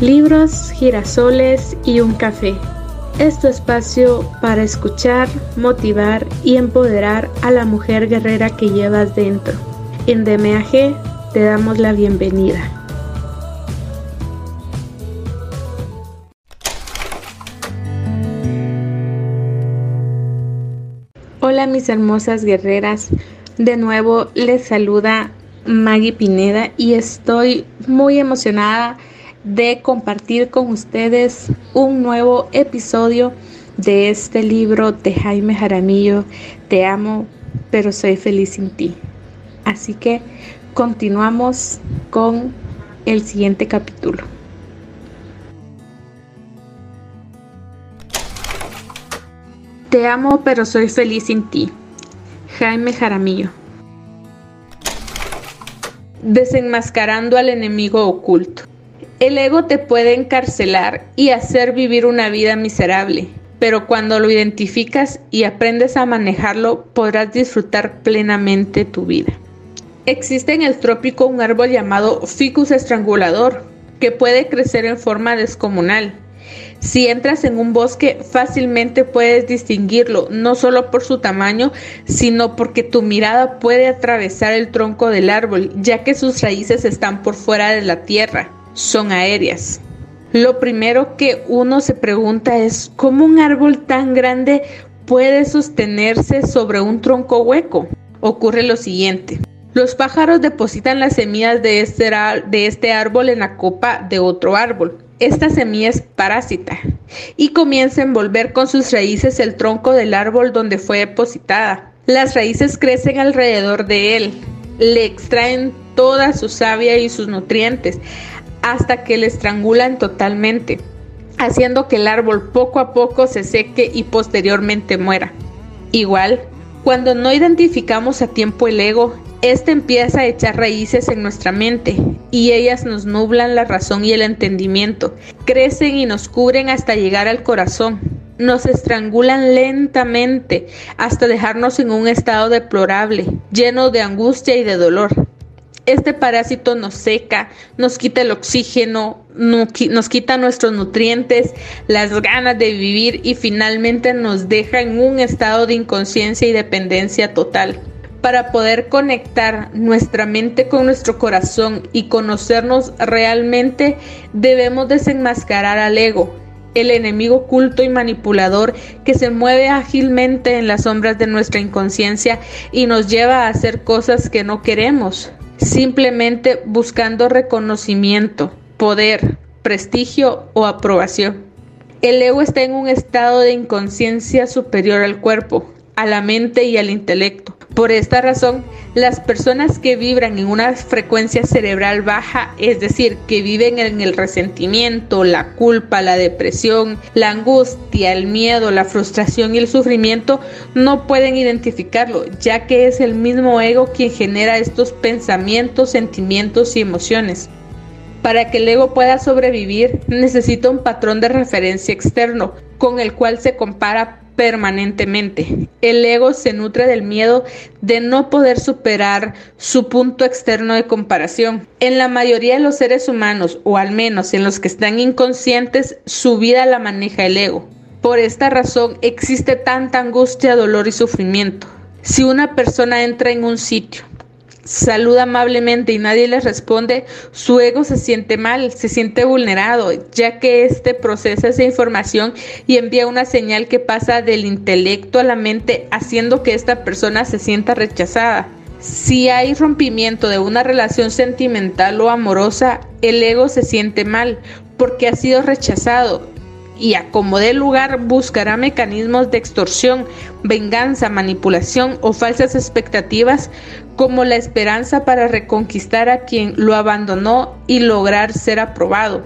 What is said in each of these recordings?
libros, girasoles y un café. Es tu espacio para escuchar, motivar y empoderar a la mujer guerrera que llevas dentro. En DMAG te damos la bienvenida. Hola mis hermosas guerreras, de nuevo les saluda Maggie Pineda y estoy muy emocionada de compartir con ustedes un nuevo episodio de este libro de Jaime Jaramillo, Te amo, pero soy feliz sin ti. Así que continuamos con el siguiente capítulo. Te amo, pero soy feliz sin ti. Jaime Jaramillo. Desenmascarando al enemigo oculto. El ego te puede encarcelar y hacer vivir una vida miserable, pero cuando lo identificas y aprendes a manejarlo podrás disfrutar plenamente tu vida. Existe en el trópico un árbol llamado ficus estrangulador, que puede crecer en forma descomunal. Si entras en un bosque fácilmente puedes distinguirlo, no solo por su tamaño, sino porque tu mirada puede atravesar el tronco del árbol, ya que sus raíces están por fuera de la tierra son aéreas. Lo primero que uno se pregunta es cómo un árbol tan grande puede sostenerse sobre un tronco hueco. Ocurre lo siguiente. Los pájaros depositan las semillas de este, de este árbol en la copa de otro árbol. Esta semilla es parásita y comienza a envolver con sus raíces el tronco del árbol donde fue depositada. Las raíces crecen alrededor de él, le extraen toda su savia y sus nutrientes, hasta que le estrangulan totalmente, haciendo que el árbol poco a poco se seque y posteriormente muera. Igual, cuando no identificamos a tiempo el ego, este empieza a echar raíces en nuestra mente y ellas nos nublan la razón y el entendimiento, crecen y nos cubren hasta llegar al corazón, nos estrangulan lentamente hasta dejarnos en un estado deplorable, lleno de angustia y de dolor. Este parásito nos seca, nos quita el oxígeno, nos quita nuestros nutrientes, las ganas de vivir y finalmente nos deja en un estado de inconsciencia y dependencia total. Para poder conectar nuestra mente con nuestro corazón y conocernos realmente, debemos desenmascarar al ego, el enemigo oculto y manipulador que se mueve ágilmente en las sombras de nuestra inconsciencia y nos lleva a hacer cosas que no queremos simplemente buscando reconocimiento, poder, prestigio o aprobación. El ego está en un estado de inconsciencia superior al cuerpo, a la mente y al intelecto. Por esta razón, las personas que vibran en una frecuencia cerebral baja, es decir, que viven en el resentimiento, la culpa, la depresión, la angustia, el miedo, la frustración y el sufrimiento, no pueden identificarlo, ya que es el mismo ego quien genera estos pensamientos, sentimientos y emociones. Para que el ego pueda sobrevivir, necesita un patrón de referencia externo, con el cual se compara permanentemente. El ego se nutre del miedo de no poder superar su punto externo de comparación. En la mayoría de los seres humanos, o al menos en los que están inconscientes, su vida la maneja el ego. Por esta razón existe tanta angustia, dolor y sufrimiento. Si una persona entra en un sitio saluda amablemente y nadie le responde, su ego se siente mal, se siente vulnerado, ya que éste procesa esa información y envía una señal que pasa del intelecto a la mente, haciendo que esta persona se sienta rechazada. Si hay rompimiento de una relación sentimental o amorosa, el ego se siente mal porque ha sido rechazado y a como dé lugar buscará mecanismos de extorsión, venganza, manipulación o falsas expectativas como la esperanza para reconquistar a quien lo abandonó y lograr ser aprobado.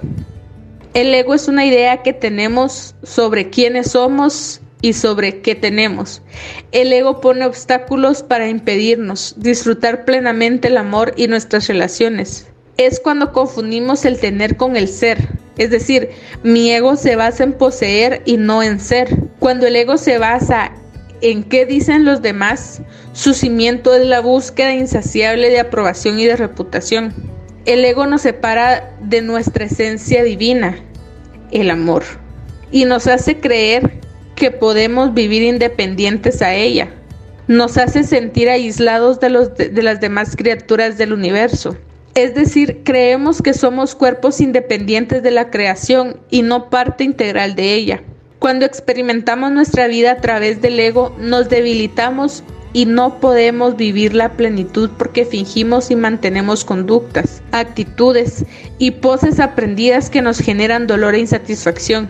El ego es una idea que tenemos sobre quiénes somos y sobre qué tenemos. El ego pone obstáculos para impedirnos disfrutar plenamente el amor y nuestras relaciones. Es cuando confundimos el tener con el ser es decir, mi ego se basa en poseer y no en ser. Cuando el ego se basa en qué dicen los demás, su cimiento es la búsqueda insaciable de aprobación y de reputación. el ego nos separa de nuestra esencia divina, el amor, y nos hace creer que podemos vivir independientes a ella. Nos hace sentir aislados de, de, las demás criaturas del universo. Es decir, creemos que somos cuerpos independientes de la creación y no parte integral de ella. Cuando experimentamos nuestra vida a través del ego, nos debilitamos y no podemos vivir la plenitud porque fingimos y mantenemos conductas, actitudes y poses aprendidas que nos generan dolor e insatisfacción.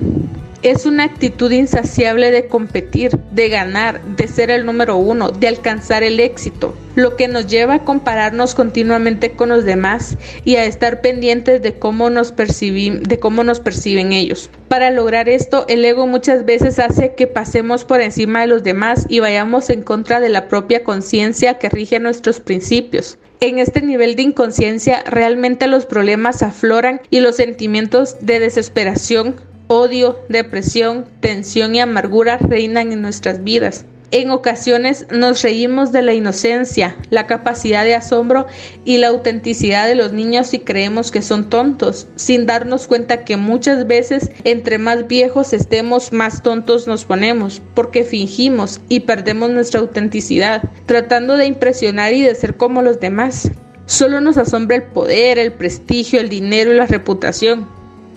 Es una actitud insaciable de competir, de ganar, de ser el número uno, de alcanzar el éxito, lo que nos lleva a compararnos continuamente con los demás y a estar pendientes de cómo nos, de cómo nos perciben ellos. Para lograr esto, el ego muchas veces hace que pasemos por encima de los demás y vayamos en contra de la propia conciencia que rige nuestros principios. En este nivel de inconsciencia realmente los problemas afloran y los sentimientos de desesperación, Odio, depresión, tensión y amargura reinan en nuestras vidas. En ocasiones nos reímos de la inocencia, la capacidad de asombro y la autenticidad de los niños y creemos que son tontos, sin darnos cuenta que muchas veces entre más viejos estemos, más tontos nos ponemos, porque fingimos y perdemos nuestra autenticidad, tratando de impresionar y de ser como los demás. Solo nos asombra el poder, el prestigio, el dinero y la reputación.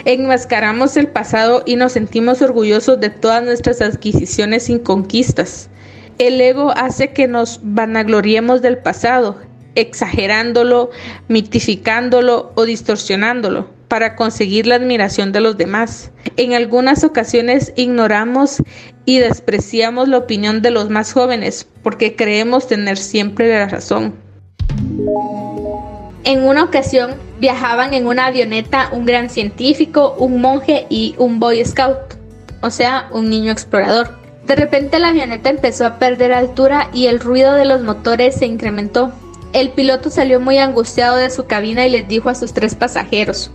Enmascaramos el pasado y nos sentimos orgullosos de todas nuestras adquisiciones y conquistas. El ego hace que nos vanagloriemos del pasado, exagerándolo, mitificándolo o distorsionándolo para conseguir la admiración de los demás. En algunas ocasiones ignoramos y despreciamos la opinión de los más jóvenes porque creemos tener siempre la razón. En una ocasión viajaban en una avioneta un gran científico, un monje y un boy scout, o sea, un niño explorador. De repente la avioneta empezó a perder altura y el ruido de los motores se incrementó. El piloto salió muy angustiado de su cabina y les dijo a sus tres pasajeros,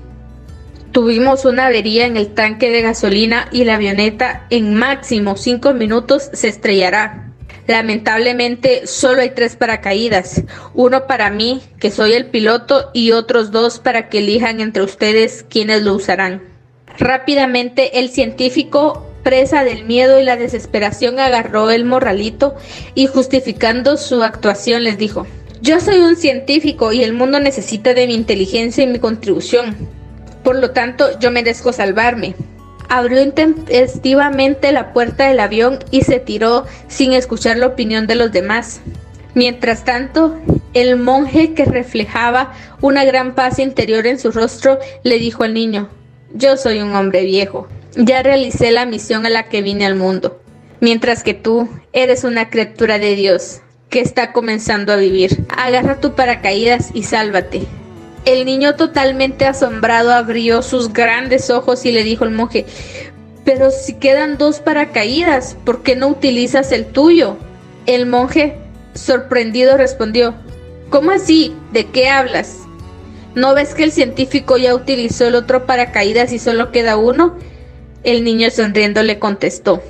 Tuvimos una avería en el tanque de gasolina y la avioneta en máximo cinco minutos se estrellará. Lamentablemente solo hay tres paracaídas, uno para mí, que soy el piloto, y otros dos para que elijan entre ustedes quienes lo usarán. Rápidamente el científico, presa del miedo y la desesperación, agarró el morralito y justificando su actuación les dijo, yo soy un científico y el mundo necesita de mi inteligencia y mi contribución. Por lo tanto, yo merezco salvarme abrió intempestivamente la puerta del avión y se tiró sin escuchar la opinión de los demás. Mientras tanto, el monje que reflejaba una gran paz interior en su rostro le dijo al niño, yo soy un hombre viejo, ya realicé la misión a la que vine al mundo, mientras que tú eres una criatura de Dios que está comenzando a vivir. Agarra tu paracaídas y sálvate. El niño totalmente asombrado abrió sus grandes ojos y le dijo al monje, pero si quedan dos paracaídas, ¿por qué no utilizas el tuyo? El monje, sorprendido, respondió, ¿Cómo así? ¿De qué hablas? ¿No ves que el científico ya utilizó el otro paracaídas y solo queda uno? El niño sonriendo le contestó,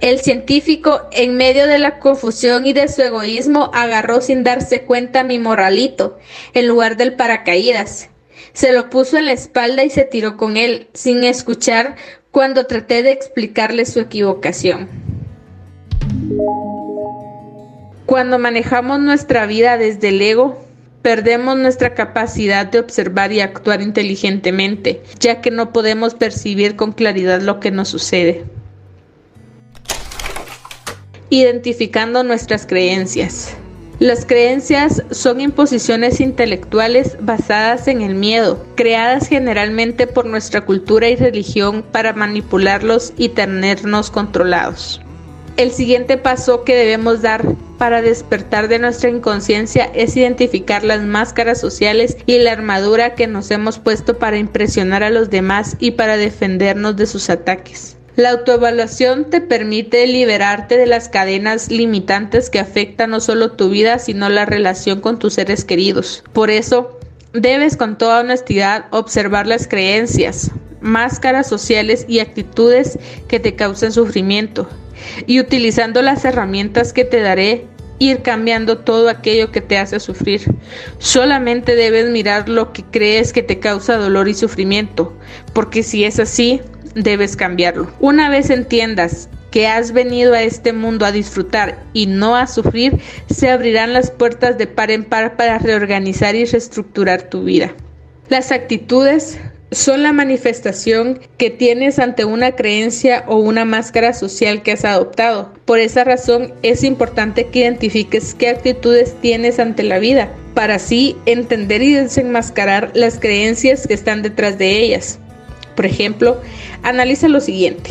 el científico, en medio de la confusión y de su egoísmo, agarró sin darse cuenta mi morralito, en lugar del paracaídas. Se lo puso en la espalda y se tiró con él, sin escuchar cuando traté de explicarle su equivocación. Cuando manejamos nuestra vida desde el ego, perdemos nuestra capacidad de observar y actuar inteligentemente, ya que no podemos percibir con claridad lo que nos sucede identificando nuestras creencias. Las creencias son imposiciones intelectuales basadas en el miedo, creadas generalmente por nuestra cultura y religión para manipularlos y tenernos controlados. El siguiente paso que debemos dar para despertar de nuestra inconsciencia es identificar las máscaras sociales y la armadura que nos hemos puesto para impresionar a los demás y para defendernos de sus ataques. La autoevaluación te permite liberarte de las cadenas limitantes que afectan no solo tu vida, sino la relación con tus seres queridos. Por eso, debes con toda honestidad observar las creencias, máscaras sociales y actitudes que te causan sufrimiento. Y utilizando las herramientas que te daré, ir cambiando todo aquello que te hace sufrir. Solamente debes mirar lo que crees que te causa dolor y sufrimiento, porque si es así, debes cambiarlo. Una vez entiendas que has venido a este mundo a disfrutar y no a sufrir, se abrirán las puertas de par en par para reorganizar y reestructurar tu vida. Las actitudes son la manifestación que tienes ante una creencia o una máscara social que has adoptado. Por esa razón es importante que identifiques qué actitudes tienes ante la vida, para así entender y desenmascarar las creencias que están detrás de ellas. Por ejemplo, analiza lo siguiente.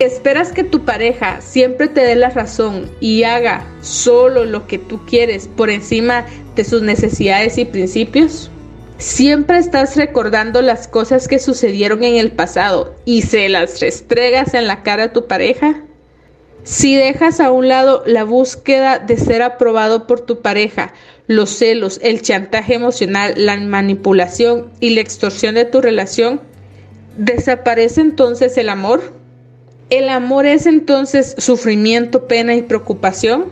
¿Esperas que tu pareja siempre te dé la razón y haga solo lo que tú quieres por encima de sus necesidades y principios? Siempre estás recordando las cosas que sucedieron en el pasado y se las restregas en la cara a tu pareja. Si dejas a un lado la búsqueda de ser aprobado por tu pareja, los celos, el chantaje emocional, la manipulación y la extorsión de tu relación, ¿desaparece entonces el amor? ¿El amor es entonces sufrimiento, pena y preocupación?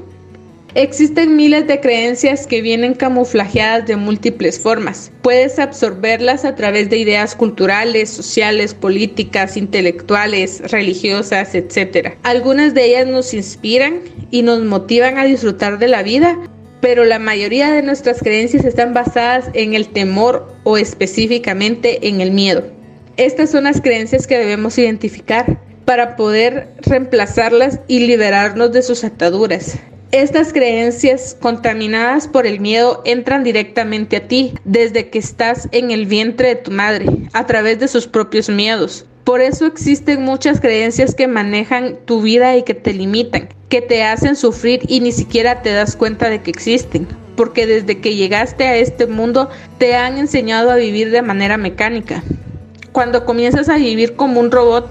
Existen miles de creencias que vienen camuflajeadas de múltiples formas. Puedes absorberlas a través de ideas culturales, sociales, políticas, intelectuales, religiosas, etc. Algunas de ellas nos inspiran y nos motivan a disfrutar de la vida, pero la mayoría de nuestras creencias están basadas en el temor o específicamente en el miedo. Estas son las creencias que debemos identificar para poder reemplazarlas y liberarnos de sus ataduras. Estas creencias contaminadas por el miedo entran directamente a ti desde que estás en el vientre de tu madre, a través de sus propios miedos. Por eso existen muchas creencias que manejan tu vida y que te limitan, que te hacen sufrir y ni siquiera te das cuenta de que existen. Porque desde que llegaste a este mundo te han enseñado a vivir de manera mecánica. Cuando comienzas a vivir como un robot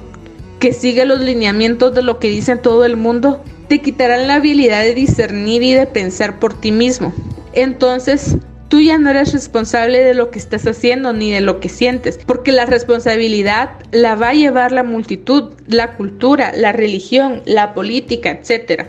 que sigue los lineamientos de lo que dice todo el mundo, te quitarán la habilidad de discernir y de pensar por ti mismo. Entonces, tú ya no eres responsable de lo que estás haciendo ni de lo que sientes, porque la responsabilidad la va a llevar la multitud, la cultura, la religión, la política, etc.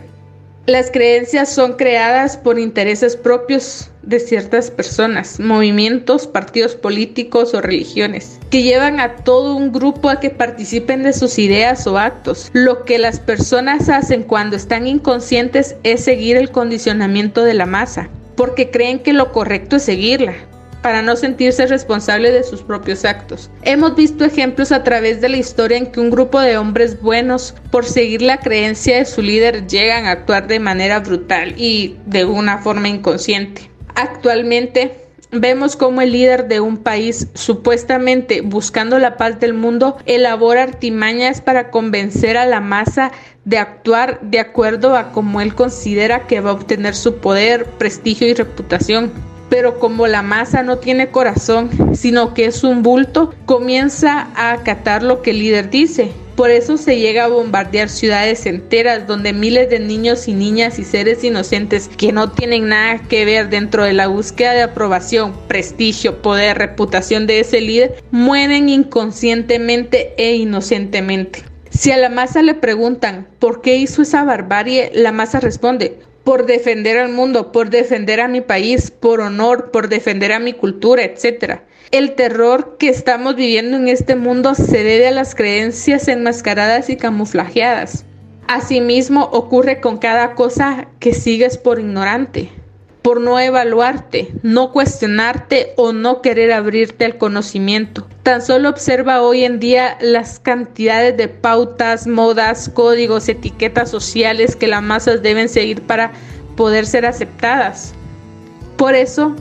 Las creencias son creadas por intereses propios de ciertas personas, movimientos, partidos políticos o religiones, que llevan a todo un grupo a que participen de sus ideas o actos. Lo que las personas hacen cuando están inconscientes es seguir el condicionamiento de la masa, porque creen que lo correcto es seguirla para no sentirse responsable de sus propios actos. Hemos visto ejemplos a través de la historia en que un grupo de hombres buenos, por seguir la creencia de su líder, llegan a actuar de manera brutal y de una forma inconsciente. Actualmente, Vemos cómo el líder de un país, supuestamente buscando la paz del mundo, elabora artimañas para convencer a la masa de actuar de acuerdo a como él considera que va a obtener su poder, prestigio y reputación pero como la masa no tiene corazón, sino que es un bulto, comienza a acatar lo que el líder dice. Por eso se llega a bombardear ciudades enteras donde miles de niños y niñas y seres inocentes que no tienen nada que ver dentro de la búsqueda de aprobación, prestigio, poder, reputación de ese líder, mueren inconscientemente e inocentemente. Si a la masa le preguntan por qué hizo esa barbarie, la masa responde, por defender al mundo, por defender a mi país, por honor, por defender a mi cultura, etc. El terror que estamos viviendo en este mundo se debe a las creencias enmascaradas y camuflajeadas. Asimismo ocurre con cada cosa que sigues por ignorante por no evaluarte, no cuestionarte o no querer abrirte al conocimiento. Tan solo observa hoy en día las cantidades de pautas, modas, códigos, etiquetas sociales que las masas deben seguir para poder ser aceptadas. Por eso,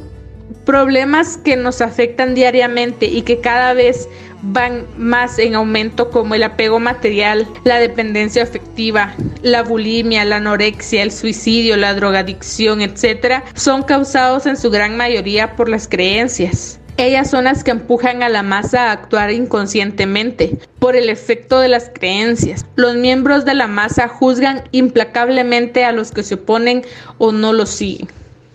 problemas que nos afectan diariamente y que cada vez van más en aumento como el apego material, la dependencia afectiva, la bulimia, la anorexia, el suicidio, la drogadicción, etc., son causados en su gran mayoría por las creencias. Ellas son las que empujan a la masa a actuar inconscientemente por el efecto de las creencias. Los miembros de la masa juzgan implacablemente a los que se oponen o no los siguen.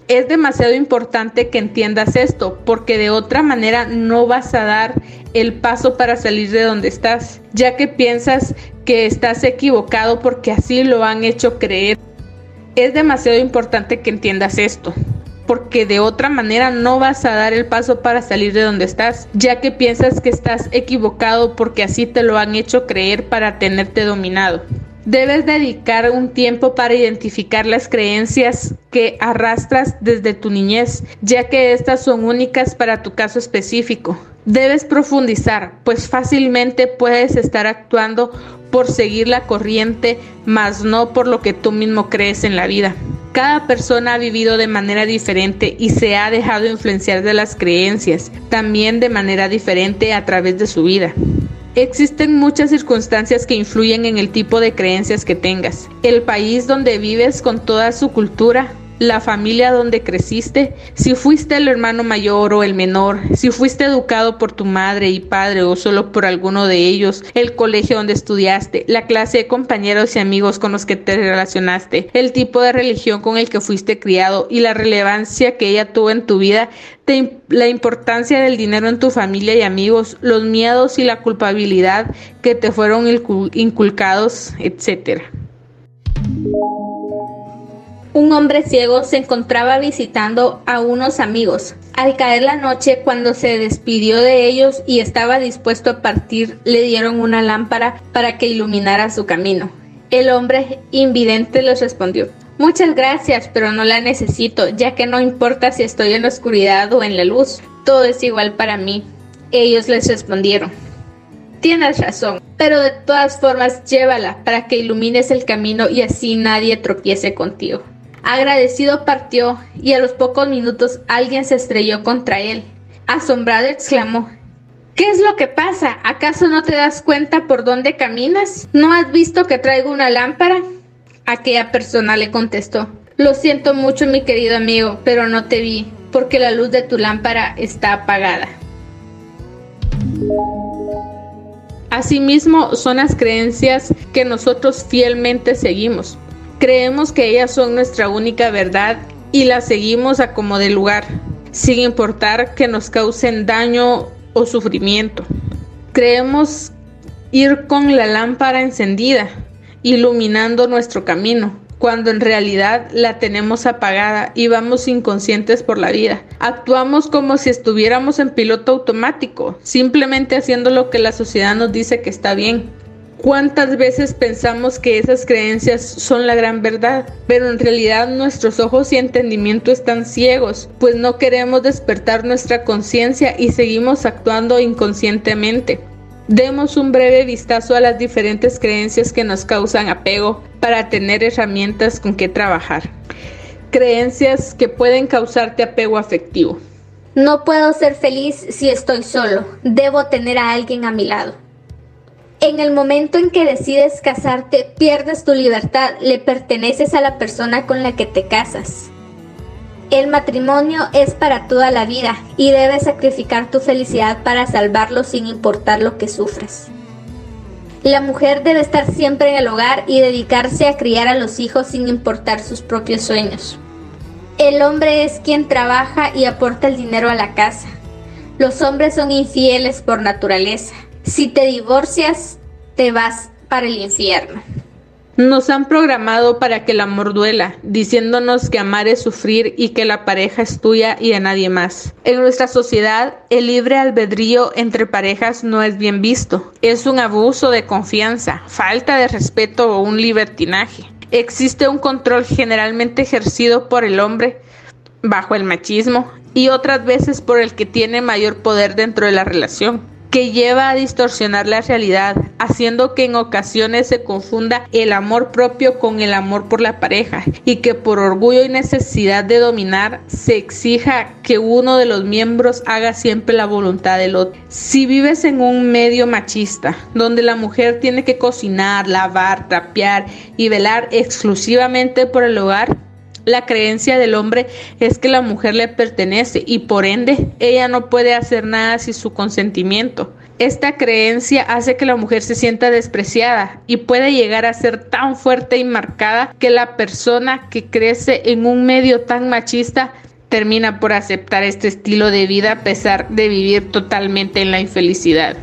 Es demasiado importante que entiendas esto, porque de otra manera no vas a dar el paso para salir de donde estás, ya que piensas que estás equivocado porque así lo han hecho creer. Es demasiado importante que entiendas esto, porque de otra manera no vas a dar el paso para salir de donde estás, ya que piensas que estás equivocado porque así te lo han hecho creer para tenerte dominado. Debes dedicar un tiempo para identificar las creencias que arrastras desde tu niñez, ya que estas son únicas para tu caso específico. Debes profundizar, pues fácilmente puedes estar actuando por seguir la corriente, mas no por lo que tú mismo crees en la vida. Cada persona ha vivido de manera diferente y se ha dejado influenciar de las creencias, también de manera diferente a través de su vida. Existen muchas circunstancias que influyen en el tipo de creencias que tengas. El país donde vives con toda su cultura, la familia donde creciste, si fuiste el hermano mayor o el menor, si fuiste educado por tu madre y padre o solo por alguno de ellos, el colegio donde estudiaste, la clase de compañeros y amigos con los que te relacionaste, el tipo de religión con el que fuiste criado y la relevancia que ella tuvo en tu vida, la importancia del dinero en tu familia y amigos, los miedos y la culpabilidad que te fueron inculcados, etc. Un hombre ciego se encontraba visitando a unos amigos. Al caer la noche, cuando se despidió de ellos y estaba dispuesto a partir, le dieron una lámpara para que iluminara su camino. El hombre invidente les respondió, Muchas gracias, pero no la necesito, ya que no importa si estoy en la oscuridad o en la luz, todo es igual para mí. Ellos les respondieron, Tienes razón, pero de todas formas llévala para que ilumines el camino y así nadie tropiece contigo. Agradecido partió y a los pocos minutos alguien se estrelló contra él. Asombrado exclamó, ¿Qué es lo que pasa? ¿Acaso no te das cuenta por dónde caminas? ¿No has visto que traigo una lámpara? Aquella persona le contestó, Lo siento mucho mi querido amigo, pero no te vi, porque la luz de tu lámpara está apagada. Asimismo, son las creencias que nosotros fielmente seguimos. Creemos que ellas son nuestra única verdad y las seguimos a como de lugar, sin importar que nos causen daño o sufrimiento. Creemos ir con la lámpara encendida, iluminando nuestro camino, cuando en realidad la tenemos apagada y vamos inconscientes por la vida. Actuamos como si estuviéramos en piloto automático, simplemente haciendo lo que la sociedad nos dice que está bien. ¿Cuántas veces pensamos que esas creencias son la gran verdad? Pero en realidad nuestros ojos y entendimiento están ciegos, pues no queremos despertar nuestra conciencia y seguimos actuando inconscientemente. Demos un breve vistazo a las diferentes creencias que nos causan apego para tener herramientas con que trabajar. Creencias que pueden causarte apego afectivo. No puedo ser feliz si estoy solo. Debo tener a alguien a mi lado. En el momento en que decides casarte, pierdes tu libertad, le perteneces a la persona con la que te casas. El matrimonio es para toda la vida y debes sacrificar tu felicidad para salvarlo sin importar lo que sufres. La mujer debe estar siempre en el hogar y dedicarse a criar a los hijos sin importar sus propios sueños. El hombre es quien trabaja y aporta el dinero a la casa. Los hombres son infieles por naturaleza. Si te divorcias, te vas para el infierno. Nos han programado para que el amor duela, diciéndonos que amar es sufrir y que la pareja es tuya y de nadie más. En nuestra sociedad, el libre albedrío entre parejas no es bien visto. Es un abuso de confianza, falta de respeto o un libertinaje. Existe un control generalmente ejercido por el hombre bajo el machismo y otras veces por el que tiene mayor poder dentro de la relación que lleva a distorsionar la realidad, haciendo que en ocasiones se confunda el amor propio con el amor por la pareja y que por orgullo y necesidad de dominar se exija que uno de los miembros haga siempre la voluntad del otro. Si vives en un medio machista, donde la mujer tiene que cocinar, lavar, trapear y velar exclusivamente por el hogar, la creencia del hombre es que la mujer le pertenece y por ende ella no puede hacer nada sin su consentimiento. Esta creencia hace que la mujer se sienta despreciada y puede llegar a ser tan fuerte y marcada que la persona que crece en un medio tan machista termina por aceptar este estilo de vida a pesar de vivir totalmente en la infelicidad.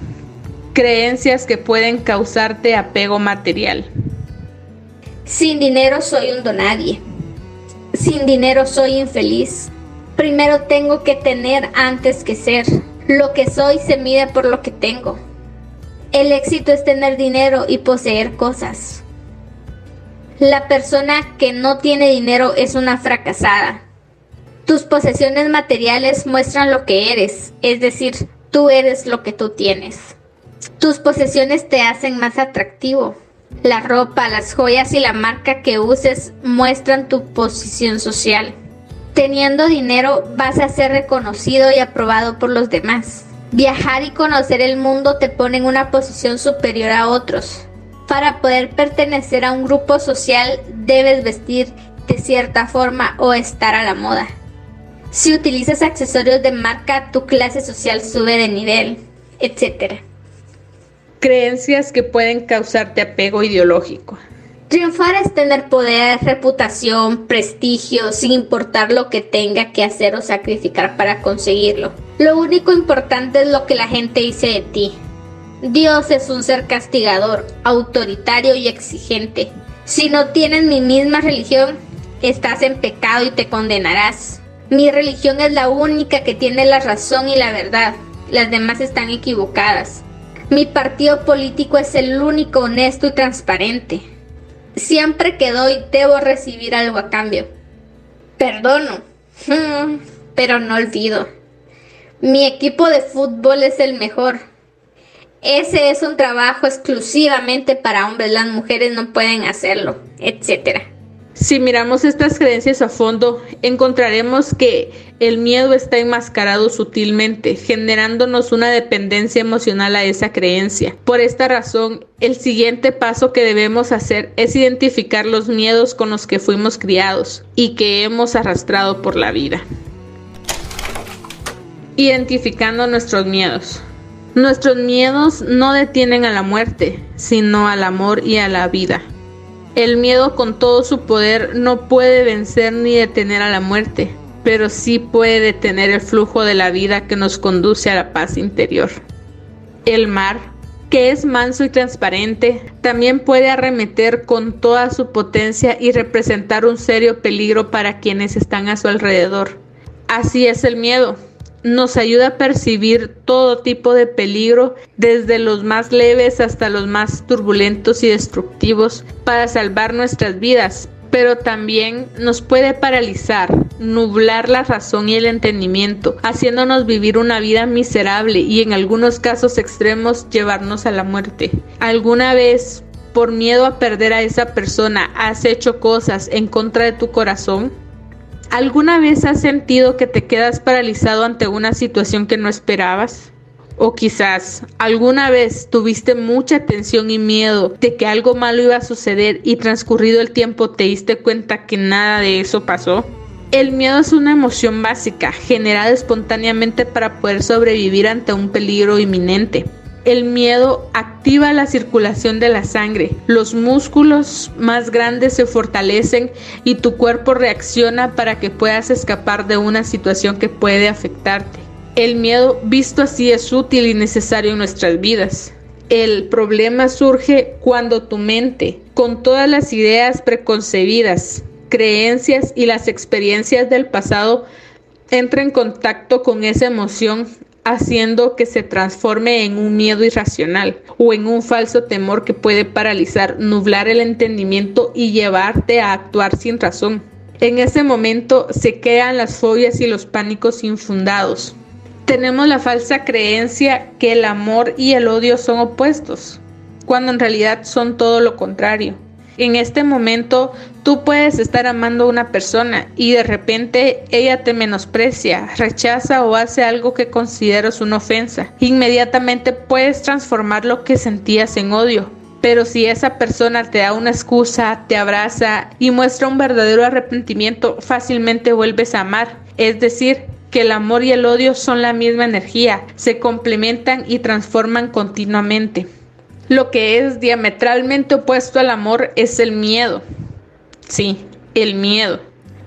Creencias que pueden causarte apego material. Sin dinero soy un donadie. Sin dinero soy infeliz. Primero tengo que tener antes que ser. Lo que soy se mide por lo que tengo. El éxito es tener dinero y poseer cosas. La persona que no tiene dinero es una fracasada. Tus posesiones materiales muestran lo que eres, es decir, tú eres lo que tú tienes. Tus posesiones te hacen más atractivo. La ropa, las joyas y la marca que uses muestran tu posición social. Teniendo dinero vas a ser reconocido y aprobado por los demás. Viajar y conocer el mundo te pone en una posición superior a otros. Para poder pertenecer a un grupo social debes vestir de cierta forma o estar a la moda. Si utilizas accesorios de marca, tu clase social sube de nivel, etc. Creencias que pueden causarte apego ideológico. Triunfar es tener poder, reputación, prestigio, sin importar lo que tenga que hacer o sacrificar para conseguirlo. Lo único importante es lo que la gente dice de ti. Dios es un ser castigador, autoritario y exigente. Si no tienes mi misma religión, estás en pecado y te condenarás. Mi religión es la única que tiene la razón y la verdad. Las demás están equivocadas. Mi partido político es el único honesto y transparente. Siempre que doy debo recibir algo a cambio. Perdono, pero no olvido. Mi equipo de fútbol es el mejor. Ese es un trabajo exclusivamente para hombres, las mujeres no pueden hacerlo, etc. Si miramos estas creencias a fondo, encontraremos que el miedo está enmascarado sutilmente, generándonos una dependencia emocional a esa creencia. Por esta razón, el siguiente paso que debemos hacer es identificar los miedos con los que fuimos criados y que hemos arrastrado por la vida. Identificando nuestros miedos. Nuestros miedos no detienen a la muerte, sino al amor y a la vida. El miedo con todo su poder no puede vencer ni detener a la muerte, pero sí puede detener el flujo de la vida que nos conduce a la paz interior. El mar, que es manso y transparente, también puede arremeter con toda su potencia y representar un serio peligro para quienes están a su alrededor. Así es el miedo nos ayuda a percibir todo tipo de peligro, desde los más leves hasta los más turbulentos y destructivos, para salvar nuestras vidas, pero también nos puede paralizar, nublar la razón y el entendimiento, haciéndonos vivir una vida miserable y en algunos casos extremos llevarnos a la muerte. ¿Alguna vez, por miedo a perder a esa persona, has hecho cosas en contra de tu corazón? ¿Alguna vez has sentido que te quedas paralizado ante una situación que no esperabas? O quizás alguna vez tuviste mucha tensión y miedo de que algo malo iba a suceder y transcurrido el tiempo te diste cuenta que nada de eso pasó. El miedo es una emoción básica, generada espontáneamente para poder sobrevivir ante un peligro inminente. El miedo activa la circulación de la sangre, los músculos más grandes se fortalecen y tu cuerpo reacciona para que puedas escapar de una situación que puede afectarte. El miedo visto así es útil y necesario en nuestras vidas. El problema surge cuando tu mente, con todas las ideas preconcebidas, creencias y las experiencias del pasado, entra en contacto con esa emoción haciendo que se transforme en un miedo irracional o en un falso temor que puede paralizar, nublar el entendimiento y llevarte a actuar sin razón. En ese momento se crean las fobias y los pánicos infundados. Tenemos la falsa creencia que el amor y el odio son opuestos, cuando en realidad son todo lo contrario. En este momento tú puedes estar amando a una persona y de repente ella te menosprecia, rechaza o hace algo que consideras una ofensa. Inmediatamente puedes transformar lo que sentías en odio. Pero si esa persona te da una excusa, te abraza y muestra un verdadero arrepentimiento, fácilmente vuelves a amar. Es decir, que el amor y el odio son la misma energía, se complementan y transforman continuamente. Lo que es diametralmente opuesto al amor es el miedo. Sí, el miedo.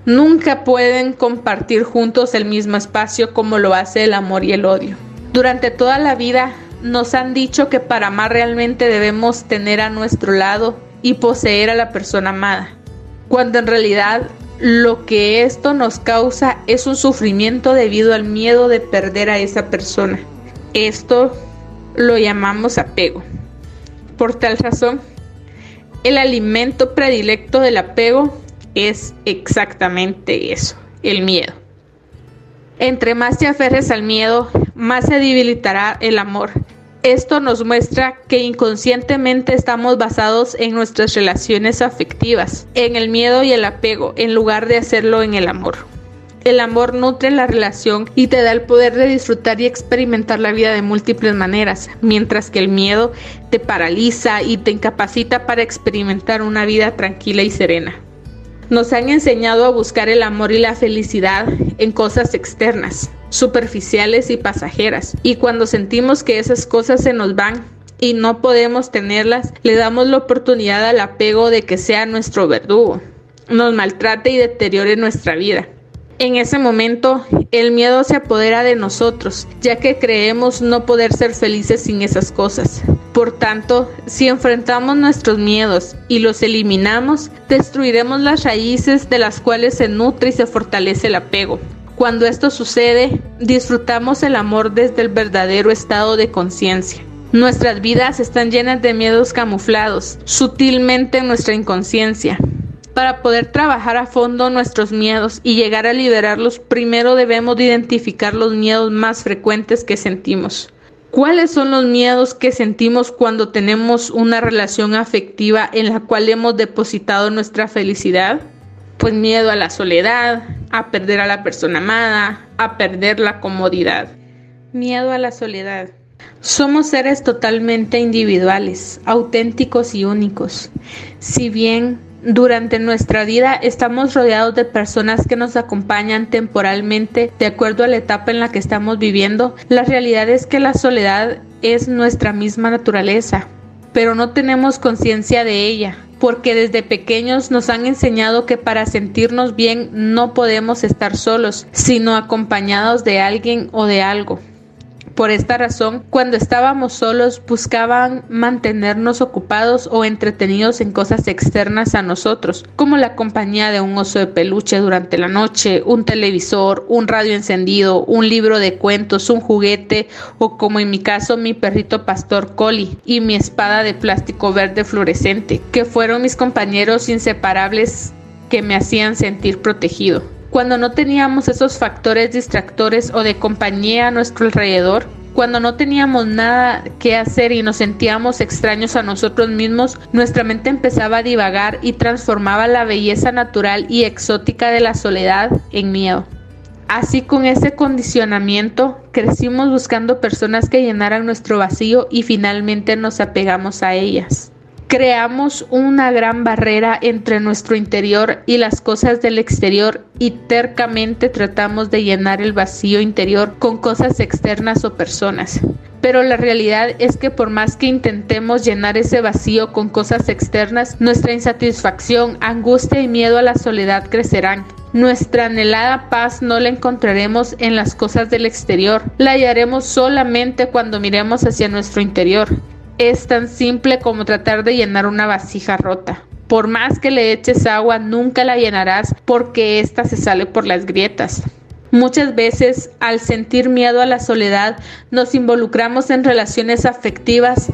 Nunca pueden compartir juntos el mismo espacio como lo hace el amor y el odio. Durante toda la vida nos han dicho que para amar realmente debemos tener a nuestro lado y poseer a la persona amada, cuando en realidad lo que esto nos causa es un sufrimiento debido al miedo de perder a esa persona. Esto lo llamamos apego. Por tal razón, el alimento predilecto del apego es exactamente eso, el miedo. Entre más te aferres al miedo, más se debilitará el amor. Esto nos muestra que inconscientemente estamos basados en nuestras relaciones afectivas, en el miedo y el apego, en lugar de hacerlo en el amor. El amor nutre la relación y te da el poder de disfrutar y experimentar la vida de múltiples maneras, mientras que el miedo te paraliza y te incapacita para experimentar una vida tranquila y serena. Nos han enseñado a buscar el amor y la felicidad en cosas externas, superficiales y pasajeras. Y cuando sentimos que esas cosas se nos van y no podemos tenerlas, le damos la oportunidad al apego de que sea nuestro verdugo, nos maltrate y deteriore nuestra vida. En ese momento, el miedo se apodera de nosotros, ya que creemos no poder ser felices sin esas cosas. Por tanto, si enfrentamos nuestros miedos y los eliminamos, destruiremos las raíces de las cuales se nutre y se fortalece el apego. Cuando esto sucede, disfrutamos el amor desde el verdadero estado de conciencia. Nuestras vidas están llenas de miedos camuflados, sutilmente en nuestra inconsciencia. Para poder trabajar a fondo nuestros miedos y llegar a liberarlos, primero debemos identificar los miedos más frecuentes que sentimos. ¿Cuáles son los miedos que sentimos cuando tenemos una relación afectiva en la cual hemos depositado nuestra felicidad? Pues miedo a la soledad, a perder a la persona amada, a perder la comodidad. Miedo a la soledad. Somos seres totalmente individuales, auténticos y únicos. Si bien durante nuestra vida estamos rodeados de personas que nos acompañan temporalmente de acuerdo a la etapa en la que estamos viviendo. La realidad es que la soledad es nuestra misma naturaleza, pero no tenemos conciencia de ella, porque desde pequeños nos han enseñado que para sentirnos bien no podemos estar solos, sino acompañados de alguien o de algo. Por esta razón, cuando estábamos solos buscaban mantenernos ocupados o entretenidos en cosas externas a nosotros, como la compañía de un oso de peluche durante la noche, un televisor, un radio encendido, un libro de cuentos, un juguete o como en mi caso mi perrito pastor Collie y mi espada de plástico verde fluorescente, que fueron mis compañeros inseparables que me hacían sentir protegido. Cuando no teníamos esos factores distractores o de compañía a nuestro alrededor, cuando no teníamos nada que hacer y nos sentíamos extraños a nosotros mismos, nuestra mente empezaba a divagar y transformaba la belleza natural y exótica de la soledad en miedo. Así con ese condicionamiento crecimos buscando personas que llenaran nuestro vacío y finalmente nos apegamos a ellas creamos una gran barrera entre nuestro interior y las cosas del exterior y tercamente tratamos de llenar el vacío interior con cosas externas o personas. Pero la realidad es que por más que intentemos llenar ese vacío con cosas externas, nuestra insatisfacción, angustia y miedo a la soledad crecerán. Nuestra anhelada paz no la encontraremos en las cosas del exterior, la hallaremos solamente cuando miremos hacia nuestro interior es tan simple como tratar de llenar una vasija rota. Por más que le eches agua, nunca la llenarás porque ésta se sale por las grietas. Muchas veces, al sentir miedo a la soledad, nos involucramos en relaciones afectivas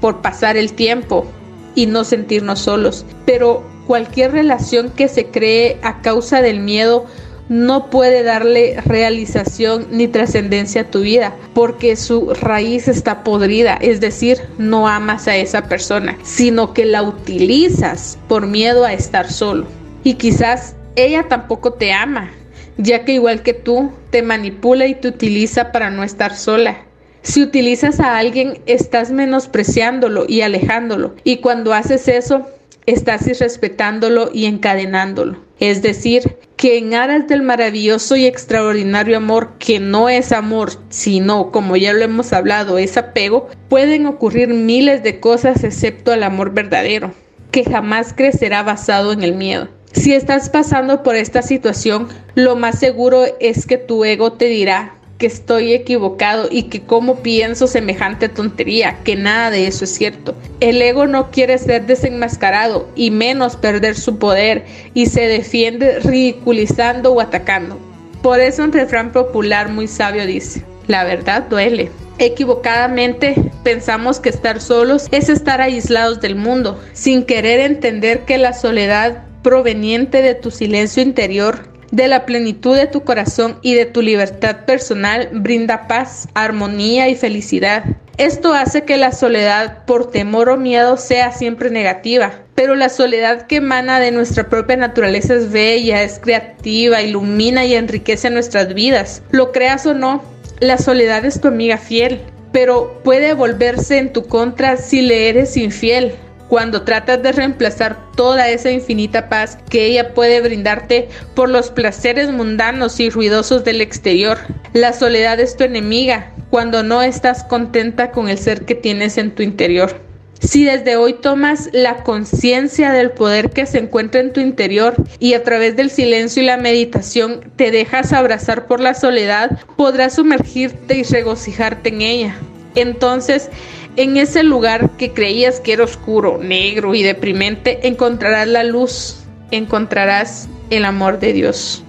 por pasar el tiempo y no sentirnos solos. Pero cualquier relación que se cree a causa del miedo no puede darle realización ni trascendencia a tu vida porque su raíz está podrida, es decir, no amas a esa persona, sino que la utilizas por miedo a estar solo. Y quizás ella tampoco te ama, ya que igual que tú, te manipula y te utiliza para no estar sola. Si utilizas a alguien, estás menospreciándolo y alejándolo. Y cuando haces eso, estás irrespetándolo y encadenándolo. Es decir, que en aras del maravilloso y extraordinario amor, que no es amor, sino, como ya lo hemos hablado, es apego, pueden ocurrir miles de cosas excepto el amor verdadero, que jamás crecerá basado en el miedo. Si estás pasando por esta situación, lo más seguro es que tu ego te dirá que estoy equivocado y que cómo pienso semejante tontería, que nada de eso es cierto. El ego no quiere ser desenmascarado y menos perder su poder y se defiende ridiculizando o atacando. Por eso un refrán popular muy sabio dice, la verdad duele. Equivocadamente pensamos que estar solos es estar aislados del mundo, sin querer entender que la soledad proveniente de tu silencio interior de la plenitud de tu corazón y de tu libertad personal brinda paz, armonía y felicidad. Esto hace que la soledad por temor o miedo sea siempre negativa, pero la soledad que emana de nuestra propia naturaleza es bella, es creativa, ilumina y enriquece nuestras vidas. Lo creas o no, la soledad es tu amiga fiel, pero puede volverse en tu contra si le eres infiel cuando tratas de reemplazar toda esa infinita paz que ella puede brindarte por los placeres mundanos y ruidosos del exterior. La soledad es tu enemiga cuando no estás contenta con el ser que tienes en tu interior. Si desde hoy tomas la conciencia del poder que se encuentra en tu interior y a través del silencio y la meditación te dejas abrazar por la soledad, podrás sumergirte y regocijarte en ella. Entonces, en ese lugar que creías que era oscuro, negro y deprimente, encontrarás la luz, encontrarás el amor de Dios.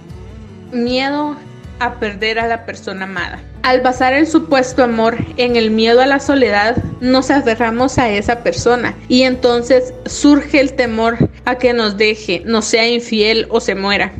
Miedo a perder a la persona amada. Al basar el supuesto amor en el miedo a la soledad, nos aferramos a esa persona y entonces surge el temor a que nos deje, nos sea infiel o se muera.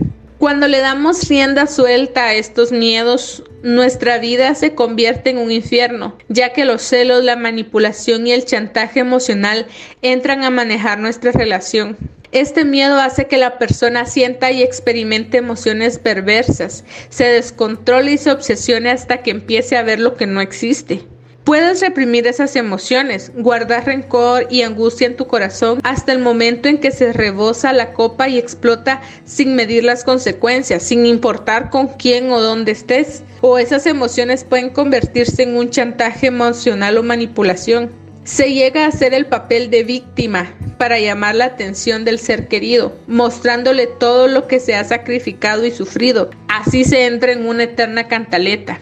Cuando le damos rienda suelta a estos miedos, nuestra vida se convierte en un infierno, ya que los celos, la manipulación y el chantaje emocional entran a manejar nuestra relación. Este miedo hace que la persona sienta y experimente emociones perversas, se descontrole y se obsesione hasta que empiece a ver lo que no existe. Puedes reprimir esas emociones, guardar rencor y angustia en tu corazón hasta el momento en que se rebosa la copa y explota sin medir las consecuencias, sin importar con quién o dónde estés. O esas emociones pueden convertirse en un chantaje emocional o manipulación. Se llega a hacer el papel de víctima para llamar la atención del ser querido, mostrándole todo lo que se ha sacrificado y sufrido. Así se entra en una eterna cantaleta.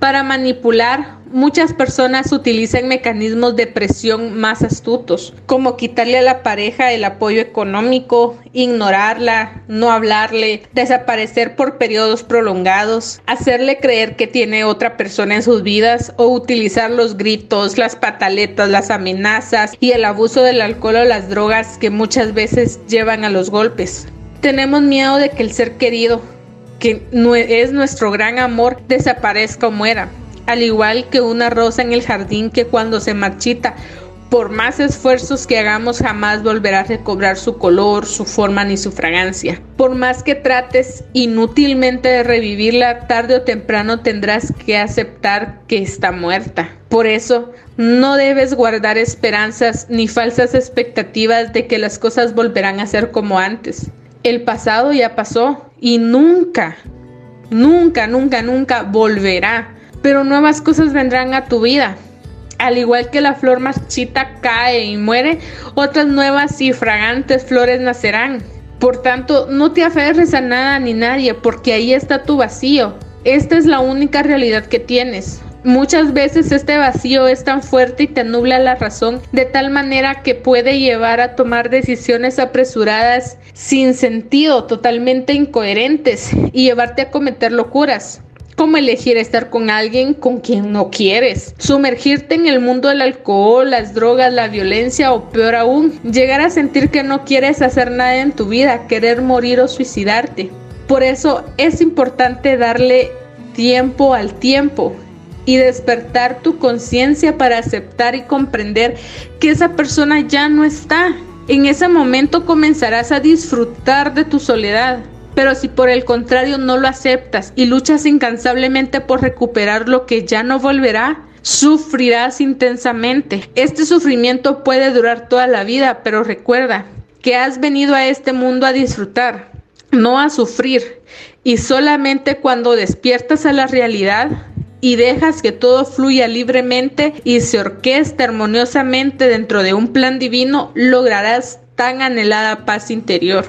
Para manipular, muchas personas utilizan mecanismos de presión más astutos, como quitarle a la pareja el apoyo económico, ignorarla, no hablarle, desaparecer por periodos prolongados, hacerle creer que tiene otra persona en sus vidas o utilizar los gritos, las pataletas, las amenazas y el abuso del alcohol o las drogas que muchas veces llevan a los golpes. Tenemos miedo de que el ser querido que es nuestro gran amor desaparezca o muera, al igual que una rosa en el jardín que cuando se marchita, por más esfuerzos que hagamos jamás volverá a recobrar su color, su forma ni su fragancia. Por más que trates inútilmente de revivirla, tarde o temprano tendrás que aceptar que está muerta. Por eso, no debes guardar esperanzas ni falsas expectativas de que las cosas volverán a ser como antes. El pasado ya pasó y nunca, nunca, nunca, nunca volverá. Pero nuevas cosas vendrán a tu vida. Al igual que la flor marchita cae y muere, otras nuevas y fragantes flores nacerán. Por tanto, no te aferres a nada ni nadie, porque ahí está tu vacío. Esta es la única realidad que tienes. Muchas veces este vacío es tan fuerte y te nubla la razón de tal manera que puede llevar a tomar decisiones apresuradas sin sentido, totalmente incoherentes y llevarte a cometer locuras como elegir estar con alguien con quien no quieres, sumergirte en el mundo del alcohol, las drogas, la violencia o peor aún, llegar a sentir que no quieres hacer nada en tu vida, querer morir o suicidarte. Por eso es importante darle tiempo al tiempo y despertar tu conciencia para aceptar y comprender que esa persona ya no está. En ese momento comenzarás a disfrutar de tu soledad. Pero si por el contrario no lo aceptas y luchas incansablemente por recuperar lo que ya no volverá, sufrirás intensamente. Este sufrimiento puede durar toda la vida, pero recuerda que has venido a este mundo a disfrutar, no a sufrir. Y solamente cuando despiertas a la realidad y dejas que todo fluya libremente y se orqueste armoniosamente dentro de un plan divino, lograrás tan anhelada paz interior.